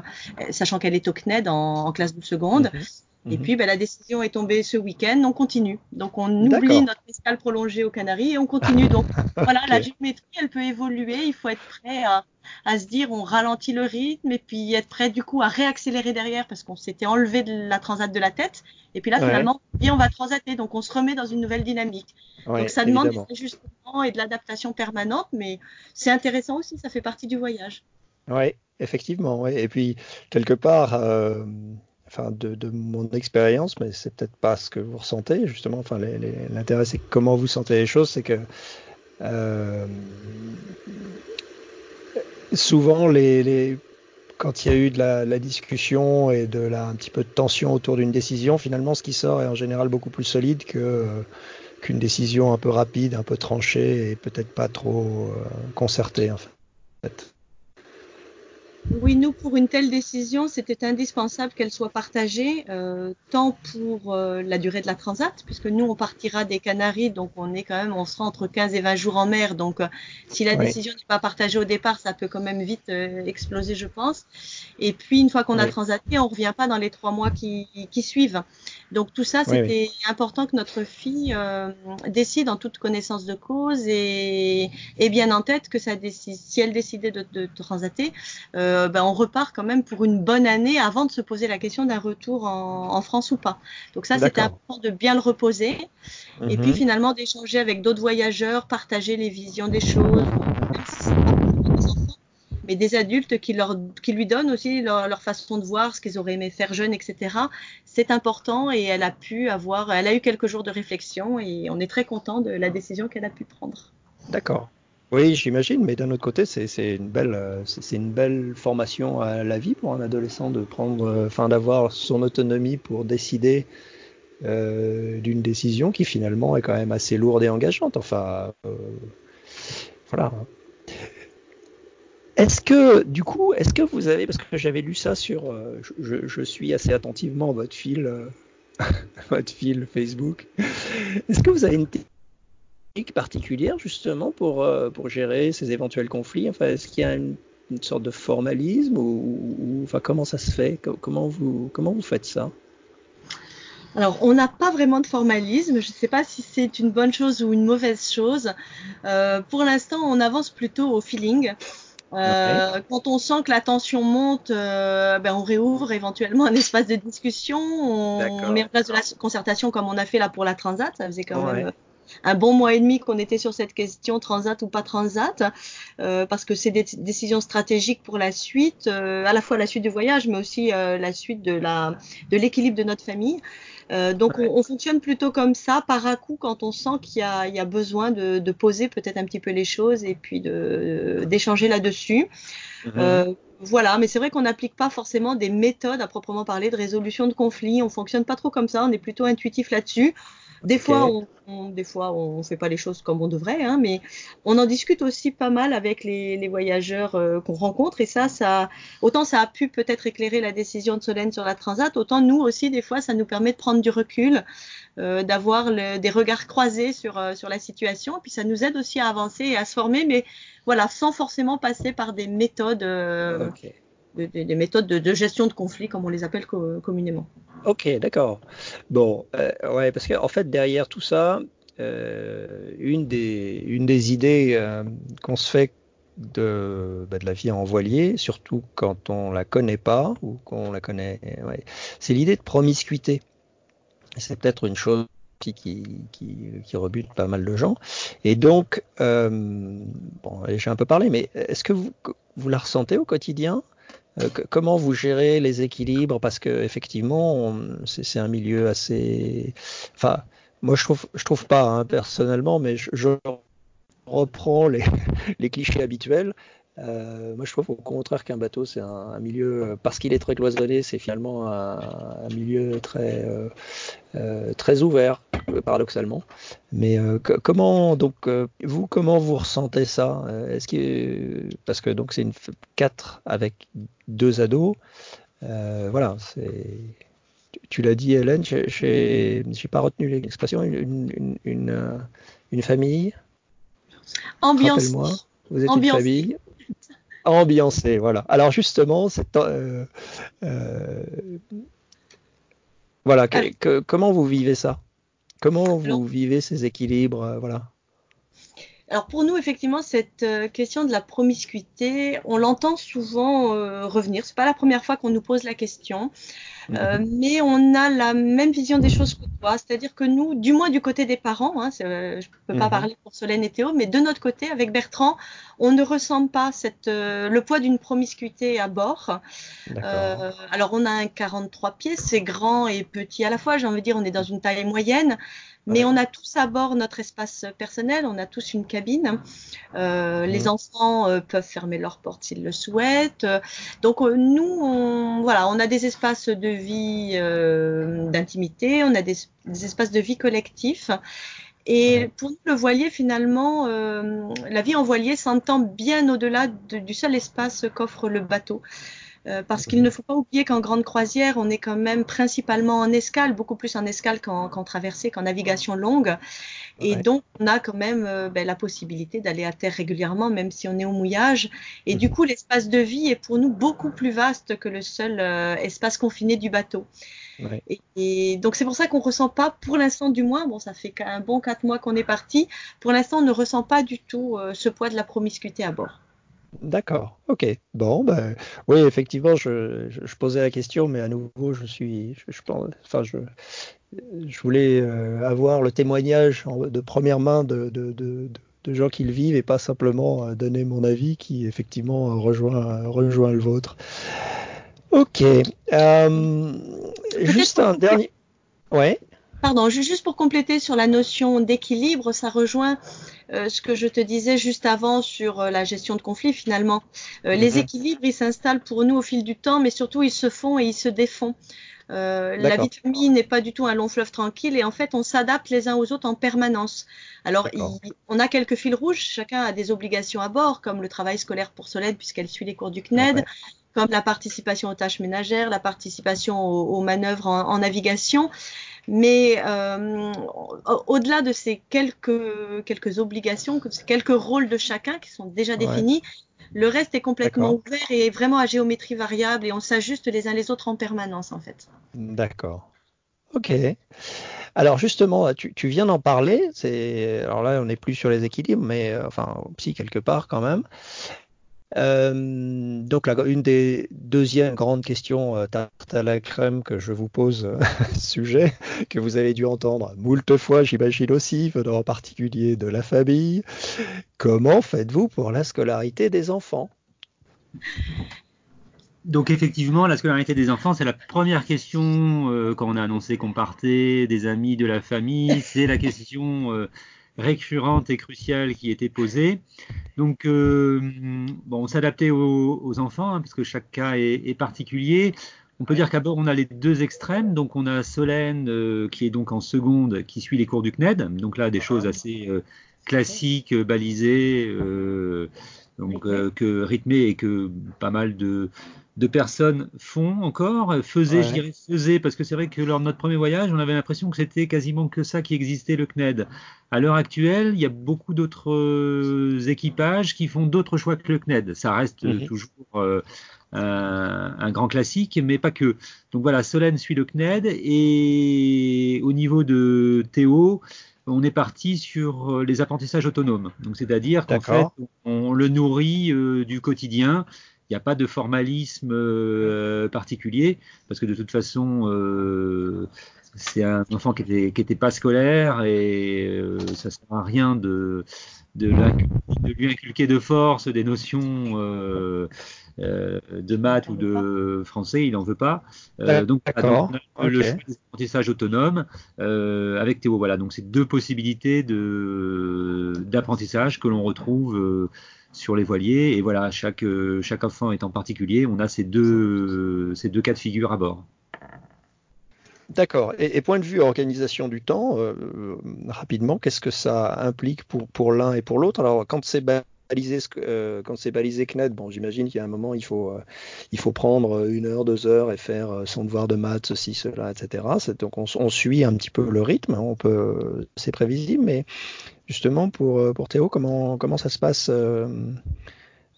sachant qu'elle est au CNED en, en classe de seconde? Mm -hmm. Et puis, ben, la décision est tombée ce week-end. On continue. Donc, on oublie notre escale prolongée aux Canaries et on continue. Donc, voilà, okay. la géométrie, elle peut évoluer. Il faut être prêt à, à, se dire, on ralentit le rythme et puis être prêt, du coup, à réaccélérer derrière parce qu'on s'était enlevé de la transat de la tête. Et puis là, ouais. finalement, bien, on va transater. Donc, on se remet dans une nouvelle dynamique. Ouais, donc, ça demande des ajustements et de l'adaptation permanente, mais c'est intéressant aussi. Ça fait partie du voyage. Oui, effectivement. Ouais. Et puis, quelque part, euh enfin de, mon expérience, mais c'est peut-être pas ce que vous ressentez justement. Enfin, l'intérêt c'est comment vous sentez les choses, c'est que euh, souvent les, quand il y a eu de la, discussion et de un petit peu de tension autour d'une décision, finalement ce qui sort est en général beaucoup plus solide euh, qu'une décision un peu rapide, un peu tranchée et peut-être pas trop euh, concertée. Oui, nous, pour une telle décision, c'était indispensable qu'elle soit partagée, euh, tant pour euh, la durée de la transat, puisque nous, on partira des Canaries, donc on est quand même, on sera entre 15 et 20 jours en mer, donc euh, si la oui. décision n'est pas partagée au départ, ça peut quand même vite euh, exploser, je pense. Et puis, une fois qu'on a transaté, on revient pas dans les trois mois qui, qui suivent. Donc tout ça, c'était oui, important que notre fille euh, décide en toute connaissance de cause et, et bien en tête que ça décide, si elle décidait de, de, transater, euh, ben on repart quand même pour une bonne année avant de se poser la question d'un retour en, en, France ou pas. Donc ça, c'était important de bien le reposer mm -hmm. et puis Mhm. finalement d'échanger avec d'autres voyageurs, partager les visions des choses, même si c'est pas pour les enfants, mais des adultes qui, lui donnent aussi leur, façon de voir, ce qu'ils auraient aimé faire jeune, etc. C'est important et elle a pu avoir, elle a eu quelques jours de réflexion et on est très content de la décision qu'elle a pu prendre. D'accord. Oui, j'imagine, mais d'un autre côté, c'est une belle, c'est une belle formation à la vie pour un adolescent de prendre, enfin, d'avoir son autonomie pour décider euh, d'une décision qui finalement est quand même assez lourde et engageante. Enfin, euh, voilà. Est-ce que, du coup, est-ce que vous avez, parce que j'avais lu ça sur, euh, je, suis assez attentivement votre fil, euh, votre fil Facebook. Est-ce que vous avez une technique particulière justement pour euh, pour gérer ces éventuels conflits? Enfin, est-ce qu'il y a une, sorte de formalisme ou, ou, enfin comment ça se fait? Comment vous comment vous faites ça? Alors, on n'a pas vraiment de formalisme. Je ne sais pas si c'est une bonne chose ou une mauvaise chose. Pour l'instant, on avance plutôt au feeling. Euh. Quand on sent que la tension monte, euh, ben on réouvre éventuellement un espace de discussion, on met en place de la concertation comme on a fait là pour la Transat, ça faisait quand ouais. même un bon mois et demi qu'on était sur cette question transat ou pas transat, euh, parce que c'est des décisions stratégiques pour la suite, euh, à la fois la suite du voyage, mais aussi euh, la suite de la de l'équilibre de notre famille. Euh, donc ouais. on, on, fonctionne plutôt comme ça, par à coup, quand on sent qu'il y, y a, besoin de, de poser peut-être un petit peu les choses et puis d'échanger là-dessus. Mm -hmm. voilà, mais c'est vrai qu'on n'applique pas forcément des méthodes à proprement parler de résolution de conflits. On fonctionne pas trop comme ça. On est plutôt intuitif là-dessus. Des okay. fois, on, on, des fois, on fait pas les choses comme on devrait, hein, mais on en discute aussi pas mal avec les, les voyageurs euh, qu'on rencontre. Et ça, ça, autant ça a pu peut-être éclairer la décision de Solène sur la Transat, autant nous aussi, des fois, ça nous permet de prendre du recul, euh, d'avoir des regards croisés sur, euh, sur la situation. Et puis ça nous aide aussi à avancer et à se former, mais voilà, sans forcément passer par des méthodes. Euh, okay des, des méthodes de, de, gestion de conflits, comme on les appelle co communément. Ok, d'accord. Bon, euh, ouais, parce qu'en en fait, derrière tout ça, euh, une, des, une des idées euh, qu'on se fait de, bah, de la vie en voilier, surtout quand on la connaît pas ou qu'on la connaît, ouais, c'est l'idée de promiscuité. C'est peut-être une chose qui, qui, qui, rebute pas mal de gens. Et donc, bon, j'ai un peu parlé, mais est-ce que vous, vous la ressentez au quotidien? Comment vous gérez les équilibres? Parce que effectivement, c'est un milieu assez. Enfin, moi je trouve, je trouve pas hein, personnellement, mais je, reprends les, clichés habituels. Euh, moi, je trouve au contraire qu'un bateau, c'est un, milieu, parce qu'il est très cloisonné, c'est finalement un, milieu très, euh, euh, très ouvert, paradoxalement. Mais comment, donc, vous, comment vous ressentez ça? Est-ce que, parce que donc c'est une 4 avec deux ados, voilà, c'est. Tu l'as dit, Hélène, j'ai pas retenu l'expression, une, une, une, famille? Ambiance. Vous êtes une famille? Ambiancé, voilà. Alors justement, c'est euh, euh, voilà, comment vous vivez ça? Comment vous vivez ces équilibres, euh, voilà? Alors pour nous, effectivement, cette question de la promiscuité, on l'entend souvent revenir. C'est pas la première fois qu'on nous pose la question. Euh, mhm. mais on a la même vision des choses que toi, c'est-à-dire que nous, du moins du côté des parents, hein, euh, je ne peux pas mhm. parler pour Solène et Théo, mais de notre côté, avec Bertrand, on ne ressent pas cette, euh, le poids d'une promiscuité à bord. alors on a un 43 pieds, c'est grand et petit à la fois, j'ai envie de dire, on est dans une taille moyenne, mais on a tous à bord notre espace personnel, on a tous une cabine. Euh, Les enfants euh, peuvent fermer leurs portes s'ils le souhaitent. Donc euh, nous, on, voilà, on a des espaces de vie euh, d'intimité, on a des, des, espaces de vie collectifs. Et pour nous, le voilier, finalement, la vie en voilier s'entend bien au-delà du seul espace qu'offre le bateau. Euh, parce qu'il ne faut pas oublier qu'en grande croisière, on est quand même principalement en escale, beaucoup plus en escale qu'en traversée, qu'en navigation longue. Et donc, on a quand même euh, ben, la possibilité d'aller à terre régulièrement, même si on est au mouillage. Et du mhm. coup, l'espace de vie est pour nous beaucoup plus vaste que le seul euh, espace confiné du bateau. Et, donc, c'est pour ça qu'on ne ressent pas, pour l'instant du moins, bon, ça fait un bon quatre mois qu'on est parti, pour l'instant, on ne ressent pas du tout ce poids de la promiscuité à bord. D'accord, ok. Bon, ben, oui, effectivement, je, posais la question, mais à nouveau, je suis, je, pense, enfin, je, je voulais euh, avoir le témoignage de première main de, de, de, de, gens qui le vivent et pas simplement euh, donner mon avis qui, effectivement, rejoint, rejoint le vôtre. Ok. Euh, juste un dernier. Ouais. Pardon, juste pour compléter sur la notion d'équilibre, ça rejoint euh, ce que je te disais juste avant sur euh, la gestion de conflits finalement. Euh, les mhm. équilibres, ils s'installent pour nous au fil du temps, mais surtout ils se font et ils se défont. la vie de famille n'est pas du tout un long fleuve tranquille et en fait on s'adapte les uns aux autres en permanence. Alors on a quelques fils rouges, chacun a des obligations à bord comme le travail scolaire pour Solène puisqu'elle suit les cours du CNED, comme la participation aux tâches ménagères, la participation aux, manœuvres en, navigation. Mais euh, au-delà de ces quelques, quelques obligations, quelques rôles de chacun qui sont déjà définis, le reste est complètement ouvert et vraiment à géométrie variable et on s'ajuste les uns les autres en permanence en fait. D'accord. Ok. Alors justement, tu, tu viens d'en parler. alors là, on n'est plus sur les équilibres, mais euh, enfin, si quelque part quand même. Euh, donc, une des deuxièmes grandes questions euh, tarte à la crème que je vous pose, euh, sujet que vous avez dû entendre moult fois, j'imagine aussi, venant en particulier de la famille. Comment faites-vous pour la scolarité des enfants? Donc effectivement, la scolarité des enfants, c'est la première question quand on a annoncé qu'on partait, des amis, de la famille. C'est la question récurrente et cruciale qui était posée. Donc, euh, bon, on s'adaptait aux, enfants, hein, parce que chaque cas est, particulier. On peut dire qu'à bord, on a les deux extrêmes. Donc, on a Solène, euh, qui est donc en seconde, qui suit les cours du CNED. Donc là, des choses assez euh, classiques, balisées, donc que rythmées et que pas mal de, de personnes font encore, faisaient, je dirais faisaient, parce que c'est vrai que lors de notre premier voyage, on avait l'impression que c'était quasiment que ça qui existait, le CNED. À l'heure actuelle, il y a beaucoup d'autres euh, équipages qui font d'autres choix que le CNED. Ça reste mhm. toujours euh, un, grand classique, mais pas que. Donc voilà, Solène suit le CNED, et au niveau de Théo, on est parti sur euh, les apprentissages autonomes. Donc c'est-à-dire qu'en fait, on le nourrit du quotidien il n'y a pas de formalisme euh, particulier, parce que de toute façon, euh, c'est un enfant qui n'était qui était pas scolaire et euh, ça ne sert à rien de, de, de, lui inculquer de force des notions de maths ou de français, il n'en veut pas. donc, le choix d'apprentissage autonome avec Théo. Voilà, donc c'est deux possibilités de d'apprentissage que l'on retrouve sur les voiliers. Et voilà, chaque, chaque enfant étant particulier, on a ces deux, ces deux cas de figure à bord. D'accord. Et, point de vue organisation du temps, rapidement, qu'est-ce que ça implique pour, pour l'un et pour l'autre? Alors, quand c'est balisé, euh, quand c'est balisé CNED, bon, j'imagine qu'il y a un moment, il faut, euh, il faut prendre une heure, deux heures et faire euh, son devoir de maths, ceci, cela, etc. Donc on, on, suit un petit peu le rythme, hein, on peut, c'est prévisible, mais justement pour, pour Théo, comment, ça se passe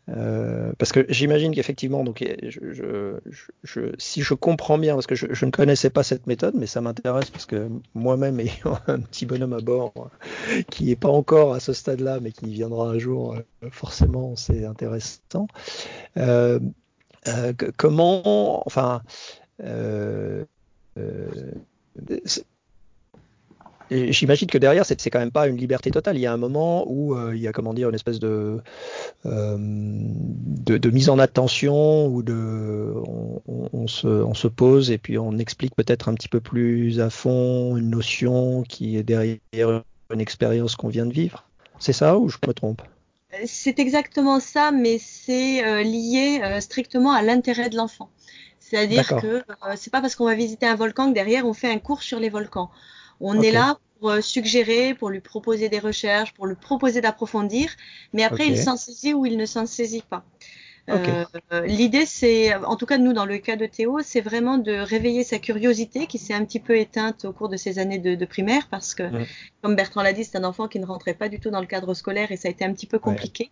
euh, parce que j'imagine qu'effectivement, si je comprends bien, parce que je, ne connaissais pas cette méthode, mais ça m'intéresse parce que moi-même ayant un petit bonhomme à bord qui n'est pas encore à ce stade-là, mais qui viendra un jour, euh, forcément, c'est intéressant. Euh, euh, comment, enfin, euh, J'imagine que derrière, c'est quand même pas une liberté totale. Il y a un moment où euh, il y a comment dire une espèce de, euh, de, de, mise en attention où de, on, on, se, on, se, pose et puis on explique peut-être un petit peu plus à fond une notion qui est derrière une expérience qu'on vient de vivre. C'est ça ou je me trompe? C'est exactement ça, mais c'est euh, lié euh, strictement à l'intérêt de l'enfant. C'est-à-dire que euh, c'est pas parce qu'on va visiter un volcan que derrière on fait un cours sur les volcans. On est là pour euh, suggérer, pour lui proposer des recherches, pour lui proposer d'approfondir, mais après il s'en saisit ou il ne s'en saisit pas. Euh, l'idée, c'est, en tout cas nous dans le cas de Théo, c'est vraiment de réveiller sa curiosité qui s'est un petit peu éteinte au cours de ses années de, de primaire parce que, comme Bertrand l'a dit, c'est un enfant qui ne rentrait pas du tout dans le cadre scolaire et ça a été un petit peu compliqué.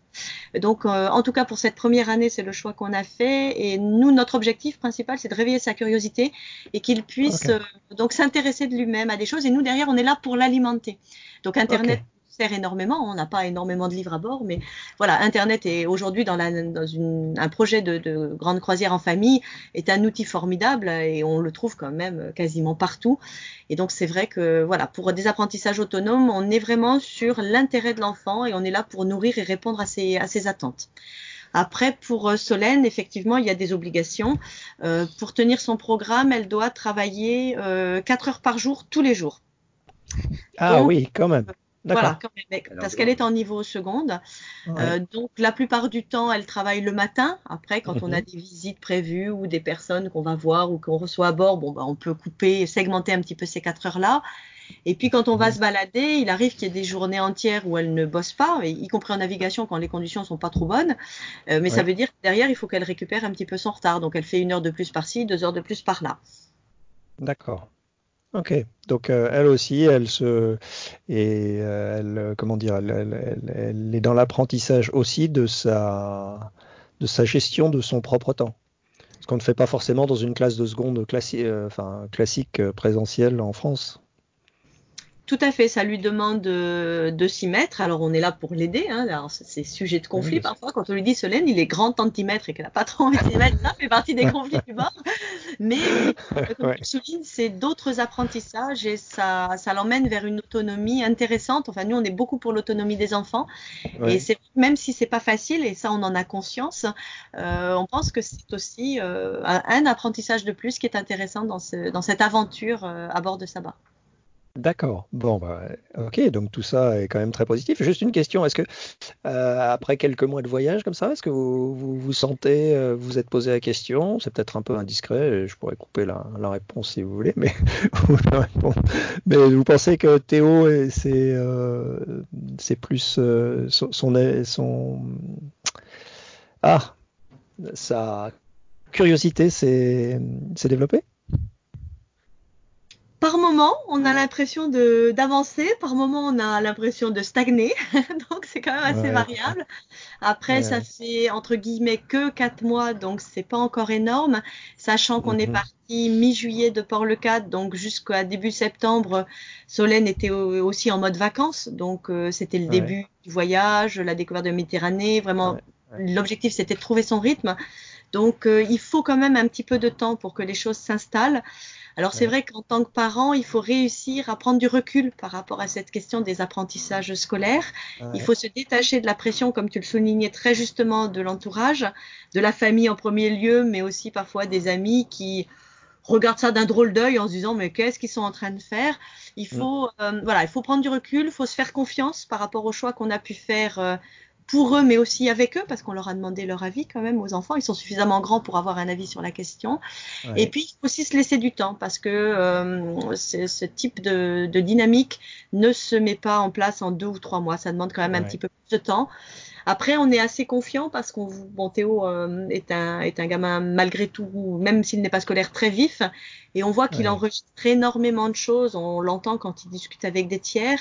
Donc, euh, en tout cas pour cette première année, c'est le choix qu'on a fait et nous, notre objectif principal, c'est de réveiller sa curiosité et qu'il puisse euh, donc s'intéresser de lui-même à des choses et nous derrière, on est là pour l'alimenter. Donc Internet sert énormément. On n'a pas énormément de livres à bord, mais voilà, Internet est aujourd'hui dans, dans une, un projet de, de, grande croisière en famille est un outil formidable et on le trouve quand même quasiment partout. Et donc c'est vrai que voilà, pour des apprentissages autonomes, on est vraiment sur l'intérêt de l'enfant et on est là pour nourrir et répondre à ses, à ses attentes. Après, pour euh, Solène, effectivement, il y a des obligations. Euh, pour tenir son programme, elle doit travailler euh, 4 heures par jour, tous les jours. Ah oui, quand même. Voilà, parce qu'elle est en niveau seconde. Euh, donc la plupart du temps, elle travaille le matin. Après, quand on a mhm. des visites prévues ou des personnes qu'on va voir ou qu'on reçoit à bord, bon, bah, on peut couper, segmenter un petit peu ces quatre heures-là. Et puis quand on va mhm. se balader, il arrive qu'il y ait des journées entières où elle ne bosse pas, y compris en navigation quand les conditions sont pas trop bonnes. Euh, mais ça veut dire que derrière, il faut qu'elle récupère un petit peu son retard. Donc elle fait une heure de plus par-ci, deux heures de plus par-là. D'accord. Ok, donc euh, elle aussi, elle se et euh, elle comment dire, elle, est dans l'apprentissage aussi de sa de sa gestion de son propre temps. Ce qu'on ne fait pas forcément dans une classe de seconde classique, euh, enfin classique présentielle en France. Tout à fait, ça lui demande de, de s'y mettre. Alors on est là pour l'aider. Hein. Alors c'est sujet de conflit parfois. Quand on lui dit Solène, il est grand mettre et qu'elle n'a pas trop envie de s'y mettre, ça fait partie des conflits du bord. Mais comme tu soulignes, c'est d'autres apprentissages et ça, ça l'emmène vers une autonomie intéressante. Enfin nous, on est beaucoup pour l'autonomie des enfants et c'est même si c'est pas facile et ça on en a conscience, euh, on pense que c'est aussi euh, un, apprentissage de plus qui est intéressant dans, ce, dans cette aventure euh, à bord de Saba. D'accord. Bon, bah, ok, donc tout ça est quand même très positif. Juste une question, est-ce que euh, après quelques mois de voyage comme ça, est-ce que vous vous, sentez, euh, vous êtes posé la question, c'est peut-être un peu indiscret, je pourrais couper la, réponse si vous voulez, mais, mais vous pensez que Théo, c'est euh, c'est plus son, son, ah, sa curiosité s'est développée? Par moment, on a l'impression de d'avancer, par moment, on a l'impression de stagner. donc, c'est quand même assez variable. Après, ça fait entre guillemets que quatre mois, donc c'est pas encore énorme, sachant qu'on est mhm. parti mi-juillet de Port-le-Cat, donc jusqu'à début septembre, Solène était aussi en mode vacances, donc euh, c'était le début du voyage, la découverte de la Méditerranée. Vraiment, l'objectif c'était de trouver son rythme. Donc, euh, il faut quand même un petit peu de temps pour que les choses s'installent. Alors c'est vrai qu'en tant que parent, il faut réussir à prendre du recul par rapport à cette question des apprentissages scolaires. Il faut se détacher de la pression, comme tu le soulignais très justement, de l'entourage, de la famille en premier lieu, mais aussi parfois des amis qui regardent ça d'un drôle d'œil en se disant mais qu'est-ce qu'ils sont en train de faire? Il mm. faut euh, voilà, il faut prendre du recul, il faut se faire confiance par rapport aux choix qu'on a pu faire. Euh, pour eux, mais aussi avec eux, parce qu'on leur a demandé leur avis quand même aux enfants. Ils sont suffisamment grands pour avoir un avis sur la question. Ouais. Et puis, il faut aussi se laisser du temps, parce que euh, ce type de, de dynamique ne se met pas en place en deux ou trois mois. Ça demande quand même un petit peu plus de temps. Après, on est assez confiant parce qu'on, bon, Théo euh, est un est un gamin malgré tout, même s'il n'est pas scolaire, très vif, et on voit qu'il Ouais. enregistre énormément de choses. On l'entend quand il discute avec des tiers.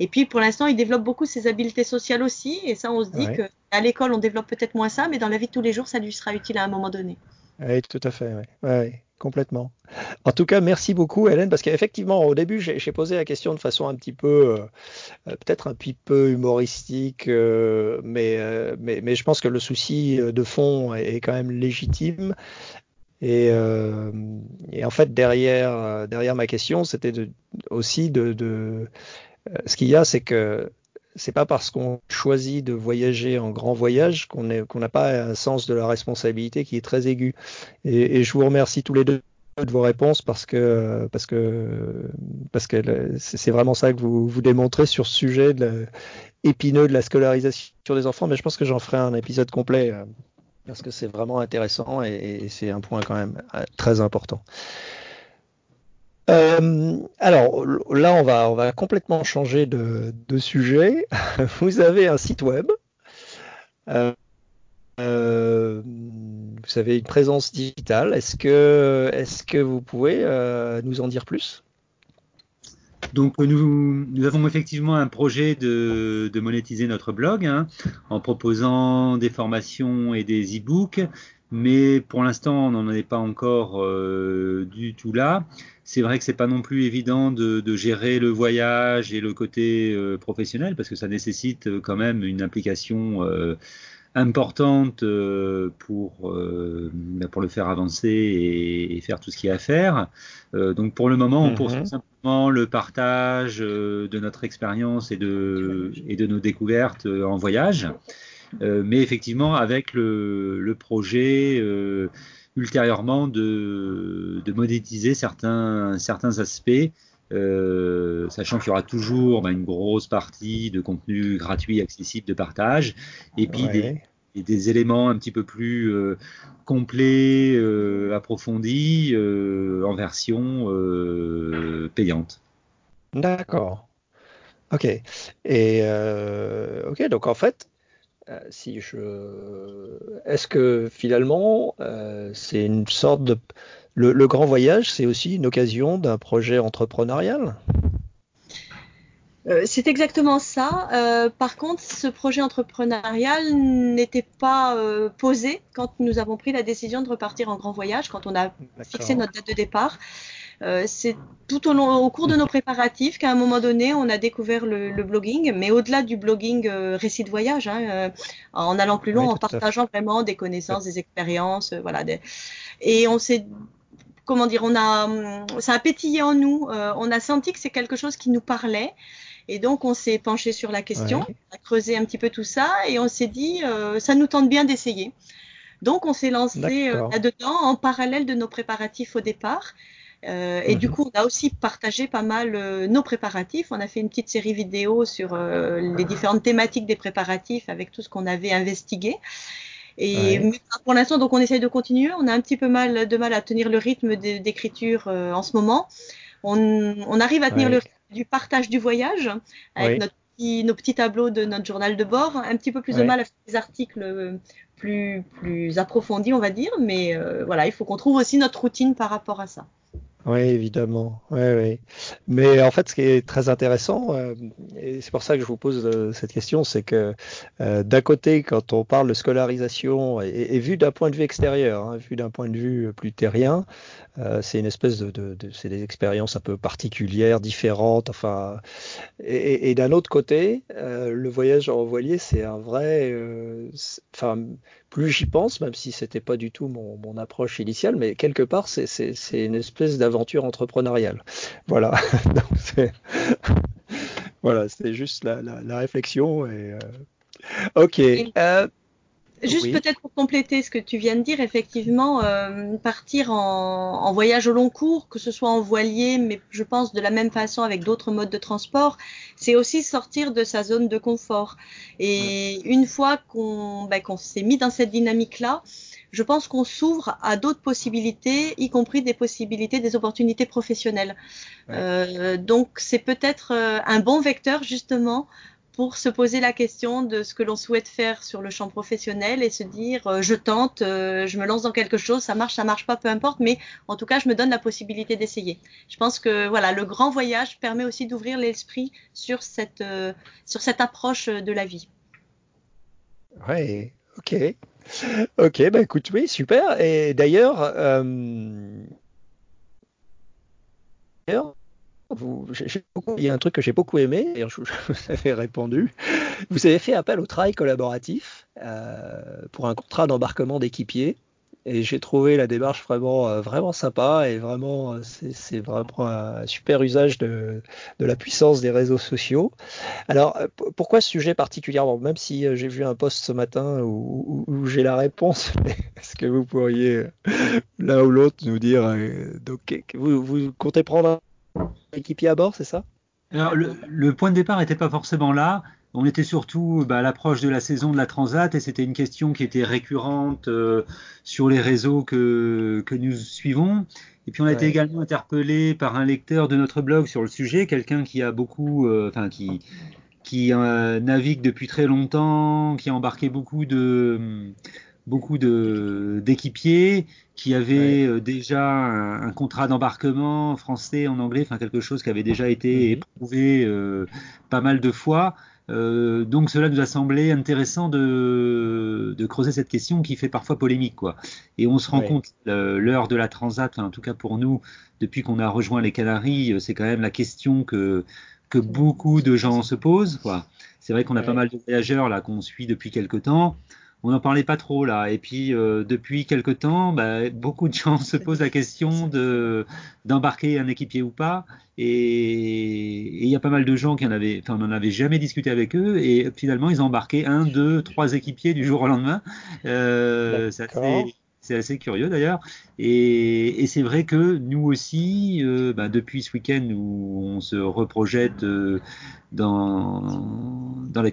Et puis, pour l'instant, il développe beaucoup ses habiletés sociales aussi. Et ça, on se dit Ouais. que à l'école, on développe peut-être moins ça, mais dans la vie de tous les jours, ça lui sera utile à un moment donné. Oui, tout à fait, ouais, complètement. En tout cas, merci beaucoup, Hélène, parce qu'effectivement, au début, j'ai posé la question de façon un petit peu, euh, euh, peut-être un petit peu humoristique, euh, mais, mais, je pense que le souci de fond est, quand même légitime. Et, en fait, derrière, derrière ma question, c'était aussi de, de ce qu'il y a, c'est que c'est pas parce qu'on choisit de voyager en grand voyage qu'on qu'on n'a pas un sens de la responsabilité qui est très aigu. Et, je vous remercie tous les deux de vos réponses parce que c'est vraiment ça que vous démontrez sur ce sujet épineux de la scolarisation des enfants. Mais je pense que j'en ferai un épisode complet euh, parce que c'est vraiment intéressant et, et c'est un point quand même euh, très important. Euh, alors là, on va, complètement changer de, sujet. Vous avez un site web. Euh, euh, vous avez une présence digitale. Est-ce que, vous pouvez nous en dire plus? Donc nous, avons effectivement un projet de, de monétiser notre blog hein, en proposant des formations et des e-books, mais pour l'instant on n'en est pas encore euh, du tout là. C'est vrai que c'est pas non plus évident de, de, gérer le voyage et le côté euh, professionnel parce que ça nécessite euh, quand même une implication euh, importante euh, pour, euh, pour le faire avancer et, et, faire tout ce qu'il y a à faire. Euh, donc pour le moment, on Mhm. poursuit simplement le partage euh, de notre expérience et de, et de nos découvertes euh, en voyage. Euh, mais effectivement, avec le, le projet euh, ultérieurement de, de monétiser certains, certains aspects euh, sachant qu'il y aura toujours bah, une grosse partie de contenu gratuit accessible de partage, et puis Ouais. des, éléments un petit peu plus euh, complets, euh, approfondis, en version payante. D'accord. Ok. Et ok, donc en fait, si je, est-ce que finalement, euh, c'est une sorte de, le, le grand voyage, c'est aussi une occasion d'un projet entrepreneurial? Euh, c'est exactement ça. Euh, par contre, ce projet entrepreneurial n'était pas euh, posé quand nous avons pris la décision de repartir en grand voyage, quand on a fixé notre date de départ. Euh, c'est tout au, long, au cours de nos préparatifs qu'à un moment donné, on a découvert le, le blogging, mais au-delà du blogging euh, récit de voyage, hein, euh, en allant plus loin, Oui, en partageant vraiment des connaissances, des expériences, voilà. des- Et on s'est, comment dire, on a, ça a pétillé en nous. on a senti que c'est quelque chose qui nous parlait. Et donc, on s'est penché sur la question, Ouais. on a creusé un petit peu tout ça, et on s'est dit, euh, ça nous tente bien d'essayer. Donc, on s'est lancé euh, là-dedans en parallèle de nos préparatifs au départ. Euh, et du Mhm. coup, on a aussi partagé pas mal euh, nos préparatifs. On a fait une petite série vidéo sur euh, les différentes thématiques des préparatifs avec tout ce qu'on avait investigué. Et Ouais. pour l'instant, donc on essaye de continuer. On a un petit peu mal de mal à tenir le rythme d'écriture en ce moment. On, on arrive à tenir Ouais. le rythme du partage du voyage avec Oui. notre petit- nos petits tableaux de notre journal de bord. Un petit peu plus de mal à faire des articles plus, plus approfondis, on va dire. Mais voilà, il faut qu'on trouve aussi notre routine par rapport à ça. Oui, évidemment. Oui, oui. Mais en fait, ce qui est très intéressant, euh, et c'est pour ça que je vous pose euh, cette question, c'est que euh, d'un côté, quand on parle de scolarisation, et, vu d'un point de vue extérieur, hein, vu d'un point de vue plus terrien, euh, c'est une espèce de, de, de- c'est des expériences un peu particulières, différentes. Enfin, et, et- d'un autre côté, euh, le voyage en voilier, c'est un vrai, enfin, plus j'y pense, même si c'était pas du tout mon, approche initiale, mais quelque part, c'est, c'est, c'est une espèce d'aventure entrepreneuriale. Voilà. C'est, voilà, c'était juste la, réflexion. Et, euh, ok. Euh, Juste peut-être pour compléter ce que tu viens de dire, effectivement, euh, partir en, en, voyage au long cours, que ce soit en voilier, mais je pense de la même façon avec d'autres modes de transport, c'est aussi sortir de sa zone de confort. Et une fois qu'on ben, qu'on s'est mis dans cette dynamique-là, je pense qu'on s'ouvre à d'autres possibilités, y compris des possibilités, des opportunités professionnelles. Ouais. Euh, donc c'est peut-être euh, un bon vecteur justement pour se poser la question de ce que l'on souhaite faire sur le champ professionnel et se dire euh, je tente, euh, je me lance dans quelque chose, ça marche, ça marche pas, peu importe, mais en tout cas je me donne la possibilité d'essayer. Je pense que voilà le grand voyage permet aussi d'ouvrir l'esprit sur cette euh, sur cette approche de la vie. Ouais, ok, ok, bah écoute, oui, super. Et d'ailleurs, euh... il y a un truc que j'ai beaucoup aimé, et je, vous avais répondu. Vous avez fait appel au travail collaboratif euh, pour un contrat d'embarquement d'équipiers. Et j'ai trouvé la démarche vraiment, euh, vraiment sympa et vraiment, c'est vraiment un super usage de, la puissance des réseaux sociaux. Alors, pourquoi ce sujet particulièrement? Même si euh, j'ai vu un post ce matin où, j'ai la réponse, est-ce que vous pourriez l'un ou l'autre nous dire euh, vous, vous comptez prendre un équipier à bord, c'est ça? Alors, le, le, point de départ n'était pas forcément là. On était surtout bah, à l'approche de la saison de la Transat et c'était une question qui était récurrente euh, sur les réseaux que, que nous suivons. Et puis on a ouais. été également interpellé par un lecteur de notre blog sur le sujet, quelqu'un qui a beaucoup, euh, enfin qui qui euh, navigue depuis très longtemps, qui a embarqué beaucoup de beaucoup de d'équipiers qui avaient ouais. déjà un, un contrat d'embarquement français en anglais, enfin quelque chose qui avait déjà été -hmm. éprouvé euh, pas mal de fois. Euh, donc cela nous a semblé intéressant de, de, creuser cette question qui fait parfois polémique. Quoi. Et on se rend ouais. compte, euh, l'heure de la transat, en tout cas pour nous, depuis qu'on a rejoint les Canaries, c'est quand même la question que, que beaucoup de gens se posent. C'est vrai qu'on a ouais. pas mal de voyageurs là qu'on suit depuis quelque temps on n'en parlait pas trop là. Et puis euh, depuis quelque temps, bah, beaucoup de gens se posent la question de d'embarquer un équipier ou pas. Et il y a pas mal de gens qui en avaient, enfin, on n'en avait jamais discuté avec eux. Et finalement, ils ont embarqué un, deux, trois équipiers du jour au lendemain. Euh, ça fait c'est assez curieux d'ailleurs. Et, c'est vrai que nous aussi, euh, bah, depuis ce week-end où on se reprojette euh,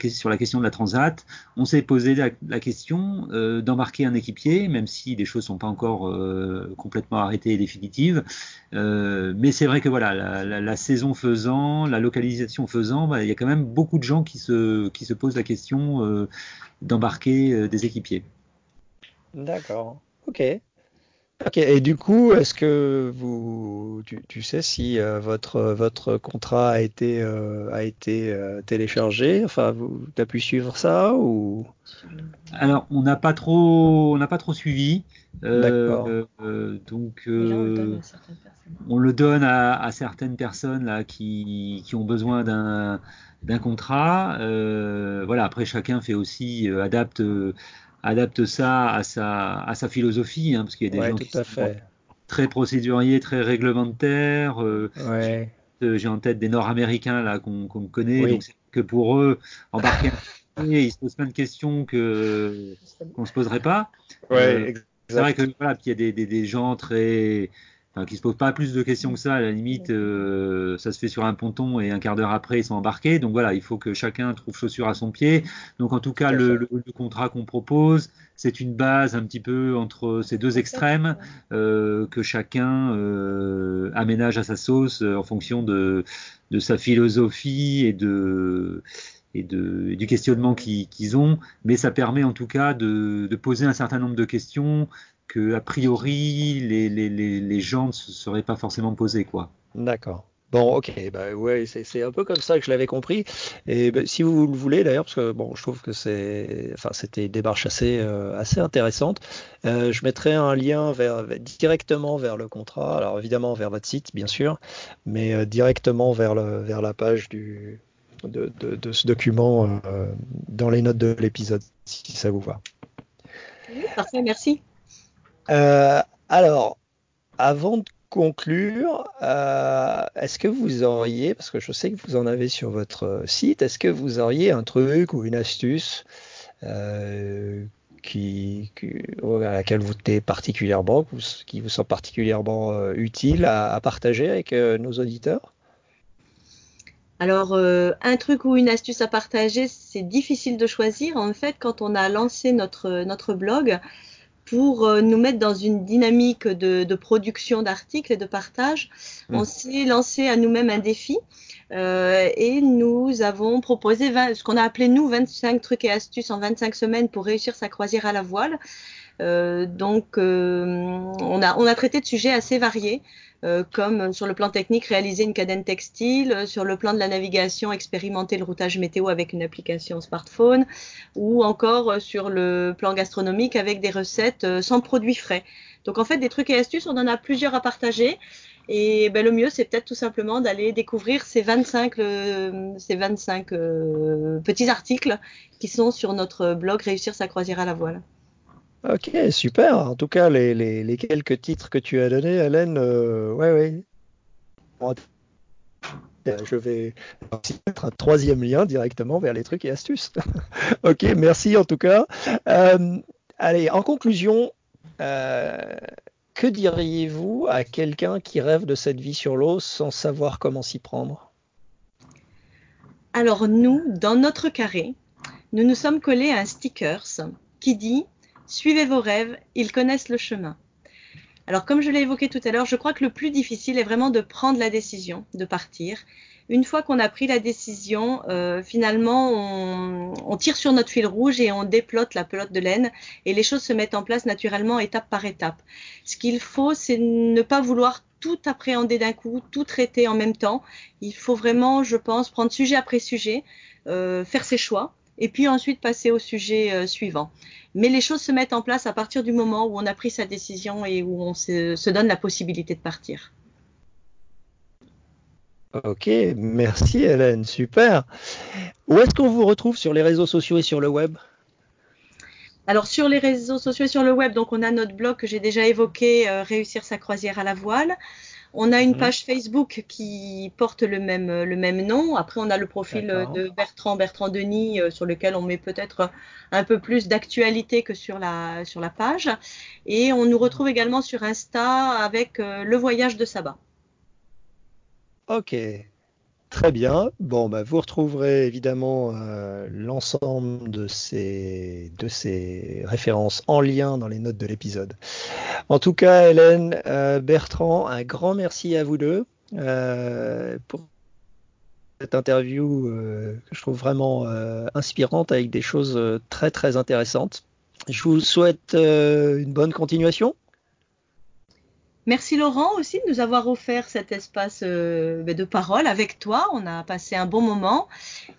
sur la question de la transat, on s'est posé la, question euh, d'embarquer un équipier, même si les choses sont pas encore complètement arrêtées et définitives. Mais c'est vrai que voilà, la, saison faisant, la localisation faisant, bah, il y a quand même beaucoup de gens qui se, qui se posent la question d'embarquer des équipiers. D'accord. Ok. Ok. Et du coup, est-ce que vous, tu, tu sais si euh, votre votre contrat a été euh, a été euh, téléchargé? Enfin, vous as pu suivre ça ou? Alors, on n'a pas trop on n'a pas trop suivi. D'accord. donc, on, on, le donne à, à, certaines personnes là qui qui ont besoin d'un d'un contrat. voilà. Après, chacun fait aussi adapte adapte ça à sa, à sa philosophie, hein, parce qu'il y a des ouais, gens qui sont fait. très procéduriers, très réglementaires. Euh, ouais. J'ai en tête des Nord-Américains là qu'on qu connaît, oui. donc c'est que pour eux, embarquer un ils se posent plein de questions que qu'on se poserait pas. Ouais, euh, c'est vrai que voilà, puis il y a des, des, des gens très enfin, qui se posent pas plus de questions que ça. À la limite, euh, ça se fait sur un ponton et un quart d'heure après, ils sont embarqués. Donc voilà, il faut que chacun trouve chaussure à son pied. Donc en tout cas, le, le, le, contrat qu'on propose, c'est une base un petit peu entre ces deux extrêmes euh, que chacun euh, aménage à sa sauce euh, en fonction de, de sa philosophie et de et de, du questionnement qu'ils qu ont, mais ça permet en tout cas de, de, poser un certain nombre de questions que a priori les, les, les, les gens ne se seraient pas forcément posés quoi. D'accord. Bon, ok, bah ouais, c'est un peu comme ça que je l'avais compris. Et bah, si vous le voulez d'ailleurs, parce que bon, je trouve que c'est, enfin, c'était une démarche assez, euh, assez intéressante. Euh, je mettrai un lien vers, directement vers le contrat. Alors évidemment vers votre site, bien sûr, mais euh, directement vers le, vers la page du, de, de, de ce document euh, dans les notes de l'épisode, si ça vous va. Oui, parfait, merci. Euh, alors, avant de conclure, euh, est-ce que vous auriez, parce que je sais que vous en avez sur votre site, est-ce que vous auriez un truc ou une astuce euh, à laquelle vous êtes particulièrement, qui vous sont particulièrement utiles à, partager avec nos auditeurs? Alors, un truc ou une astuce à partager, c'est difficile de choisir. En fait, quand on a lancé notre, notre blog, pour euh, nous mettre dans une dynamique de, production d'articles et de partage. Mmh. On s'est lancé à nous-mêmes un défi euh, et nous avons proposé ce qu'on a appelé nous 25 trucs et astuces en 25 semaines pour réussir sa croisière à la voile. Euh, donc, on, a, on a traité de sujets assez variés. Euh, comme sur le plan technique, réaliser une cadenne textile, sur le plan de la navigation, expérimenter le routage météo avec une application smartphone, ou encore euh, sur le plan gastronomique avec des recettes euh, sans produits frais. Donc en fait, des trucs et astuces, on en a plusieurs à partager. Et ben, le mieux, c'est peut-être tout simplement d'aller découvrir ces 25, ces 25 petits articles qui sont sur notre blog Réussir sa croisière à la voile. Ok, super. En tout cas, les, les, quelques titres que tu as donnés, Hélène, euh, ouais, ouais. Je vais mettre un troisième lien directement vers les trucs et astuces. ok, merci en tout cas. Euh, allez, en conclusion, euh, que diriez-vous à quelqu'un qui rêve de cette vie sur l'eau sans savoir comment s'y prendre? Alors nous, dans notre carré, nous nous sommes collés à un stickers qui dit Suivez vos rêves, ils connaissent le chemin. Alors comme je l'ai évoqué tout à l'heure, je crois que le plus difficile est vraiment de prendre la décision de partir. Une fois qu'on a pris la décision, euh, finalement, on, tire sur notre fil rouge et on déplote la pelote de laine et les choses se mettent en place naturellement étape par étape. Ce qu'il faut, c'est ne pas vouloir tout appréhender d'un coup, tout traiter en même temps. Il faut vraiment, je pense, prendre sujet après sujet, euh, faire ses choix et puis ensuite passer au sujet euh, suivant. Mais les choses se mettent en place à partir du moment où on a pris sa décision et où on se, donne la possibilité de partir. Ok, merci Hélène, super. Où est-ce qu'on vous retrouve sur les réseaux sociaux et sur le web? Alors sur les réseaux sociaux et sur le web, donc on a notre blog que j'ai déjà évoqué, euh, réussir sa croisière à la voile. On a une mhm. page Facebook qui porte le même, le même nom. Après, on a le profil de Bertrand, Bertrand Denis, euh, sur lequel on met peut-être un peu plus d'actualité que sur la, sur la page. Et on nous retrouve également sur Insta avec euh, le voyage de Saba. Ok, Très bien. Bon, bah, vous retrouverez évidemment euh, l'ensemble de ces, références en lien dans les notes de l'épisode. En tout cas, Hélène, euh, Bertrand, un grand merci à vous deux euh, pour cette interview que je trouve vraiment inspirante avec des choses très très intéressantes. Je vous souhaite une bonne continuation. Merci Laurent aussi de nous avoir offert cet espace euh, de parole avec toi. On a passé un bon moment.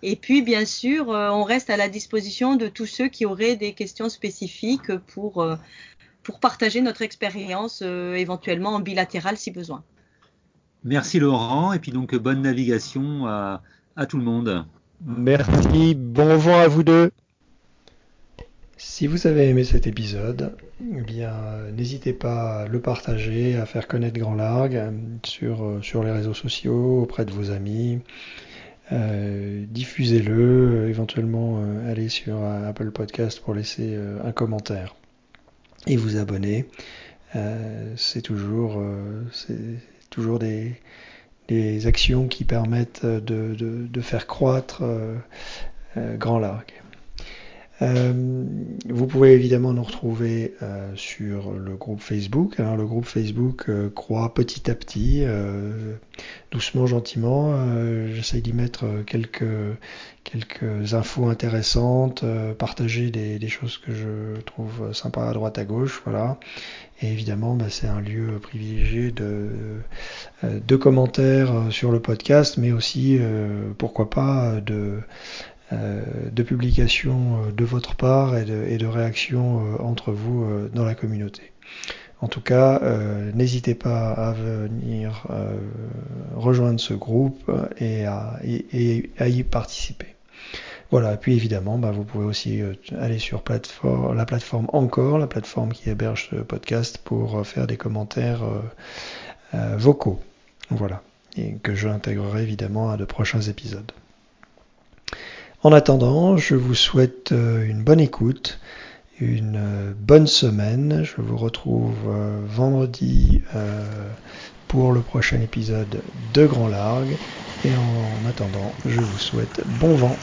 Et puis, bien sûr, euh, on reste à la disposition de tous ceux qui auraient des questions spécifiques pour, euh, pour partager notre expérience éventuellement en bilatéral si besoin. Merci Laurent. Et puis donc, bonne navigation à, à tout le monde. Merci. Bon vent à vous deux. Si vous avez aimé cet épisode, eh bien, n'hésitez pas à le partager, à faire connaître Grand Largue sur, euh, sur les réseaux sociaux, auprès de vos amis. Euh, diffusez-le, éventuellement euh, allez sur Apple Podcast pour laisser un commentaire et vous abonner. c'est toujours, toujours des, actions qui permettent de faire croître Grand Largue. Euh, vous pouvez évidemment nous retrouver euh, sur le groupe Facebook. Alors le groupe Facebook euh, croît petit à petit, doucement, gentiment. J'essaye d'y mettre quelques, infos intéressantes, partager des, choses que je trouve sympas à droite à gauche. Voilà. Et évidemment, bah, c'est un lieu privilégié de, commentaires sur le podcast, mais aussi, pourquoi pas, de euh, de publications euh, de votre part et de, réactions euh, entre vous dans la communauté. En tout cas, n'hésitez pas à venir rejoindre ce groupe et à, y participer. Voilà, et puis évidemment, bah, vous pouvez aussi aller sur la plateforme Encore, la plateforme qui héberge ce podcast, pour faire des commentaires vocaux. Voilà, et que je intégrerai évidemment à de prochains épisodes. En attendant, je vous souhaite euh, une bonne écoute une bonne semaine. Je vous retrouve vendredi pour le prochain épisode de Grand Largue. Et en attendant, je vous souhaite bon vent.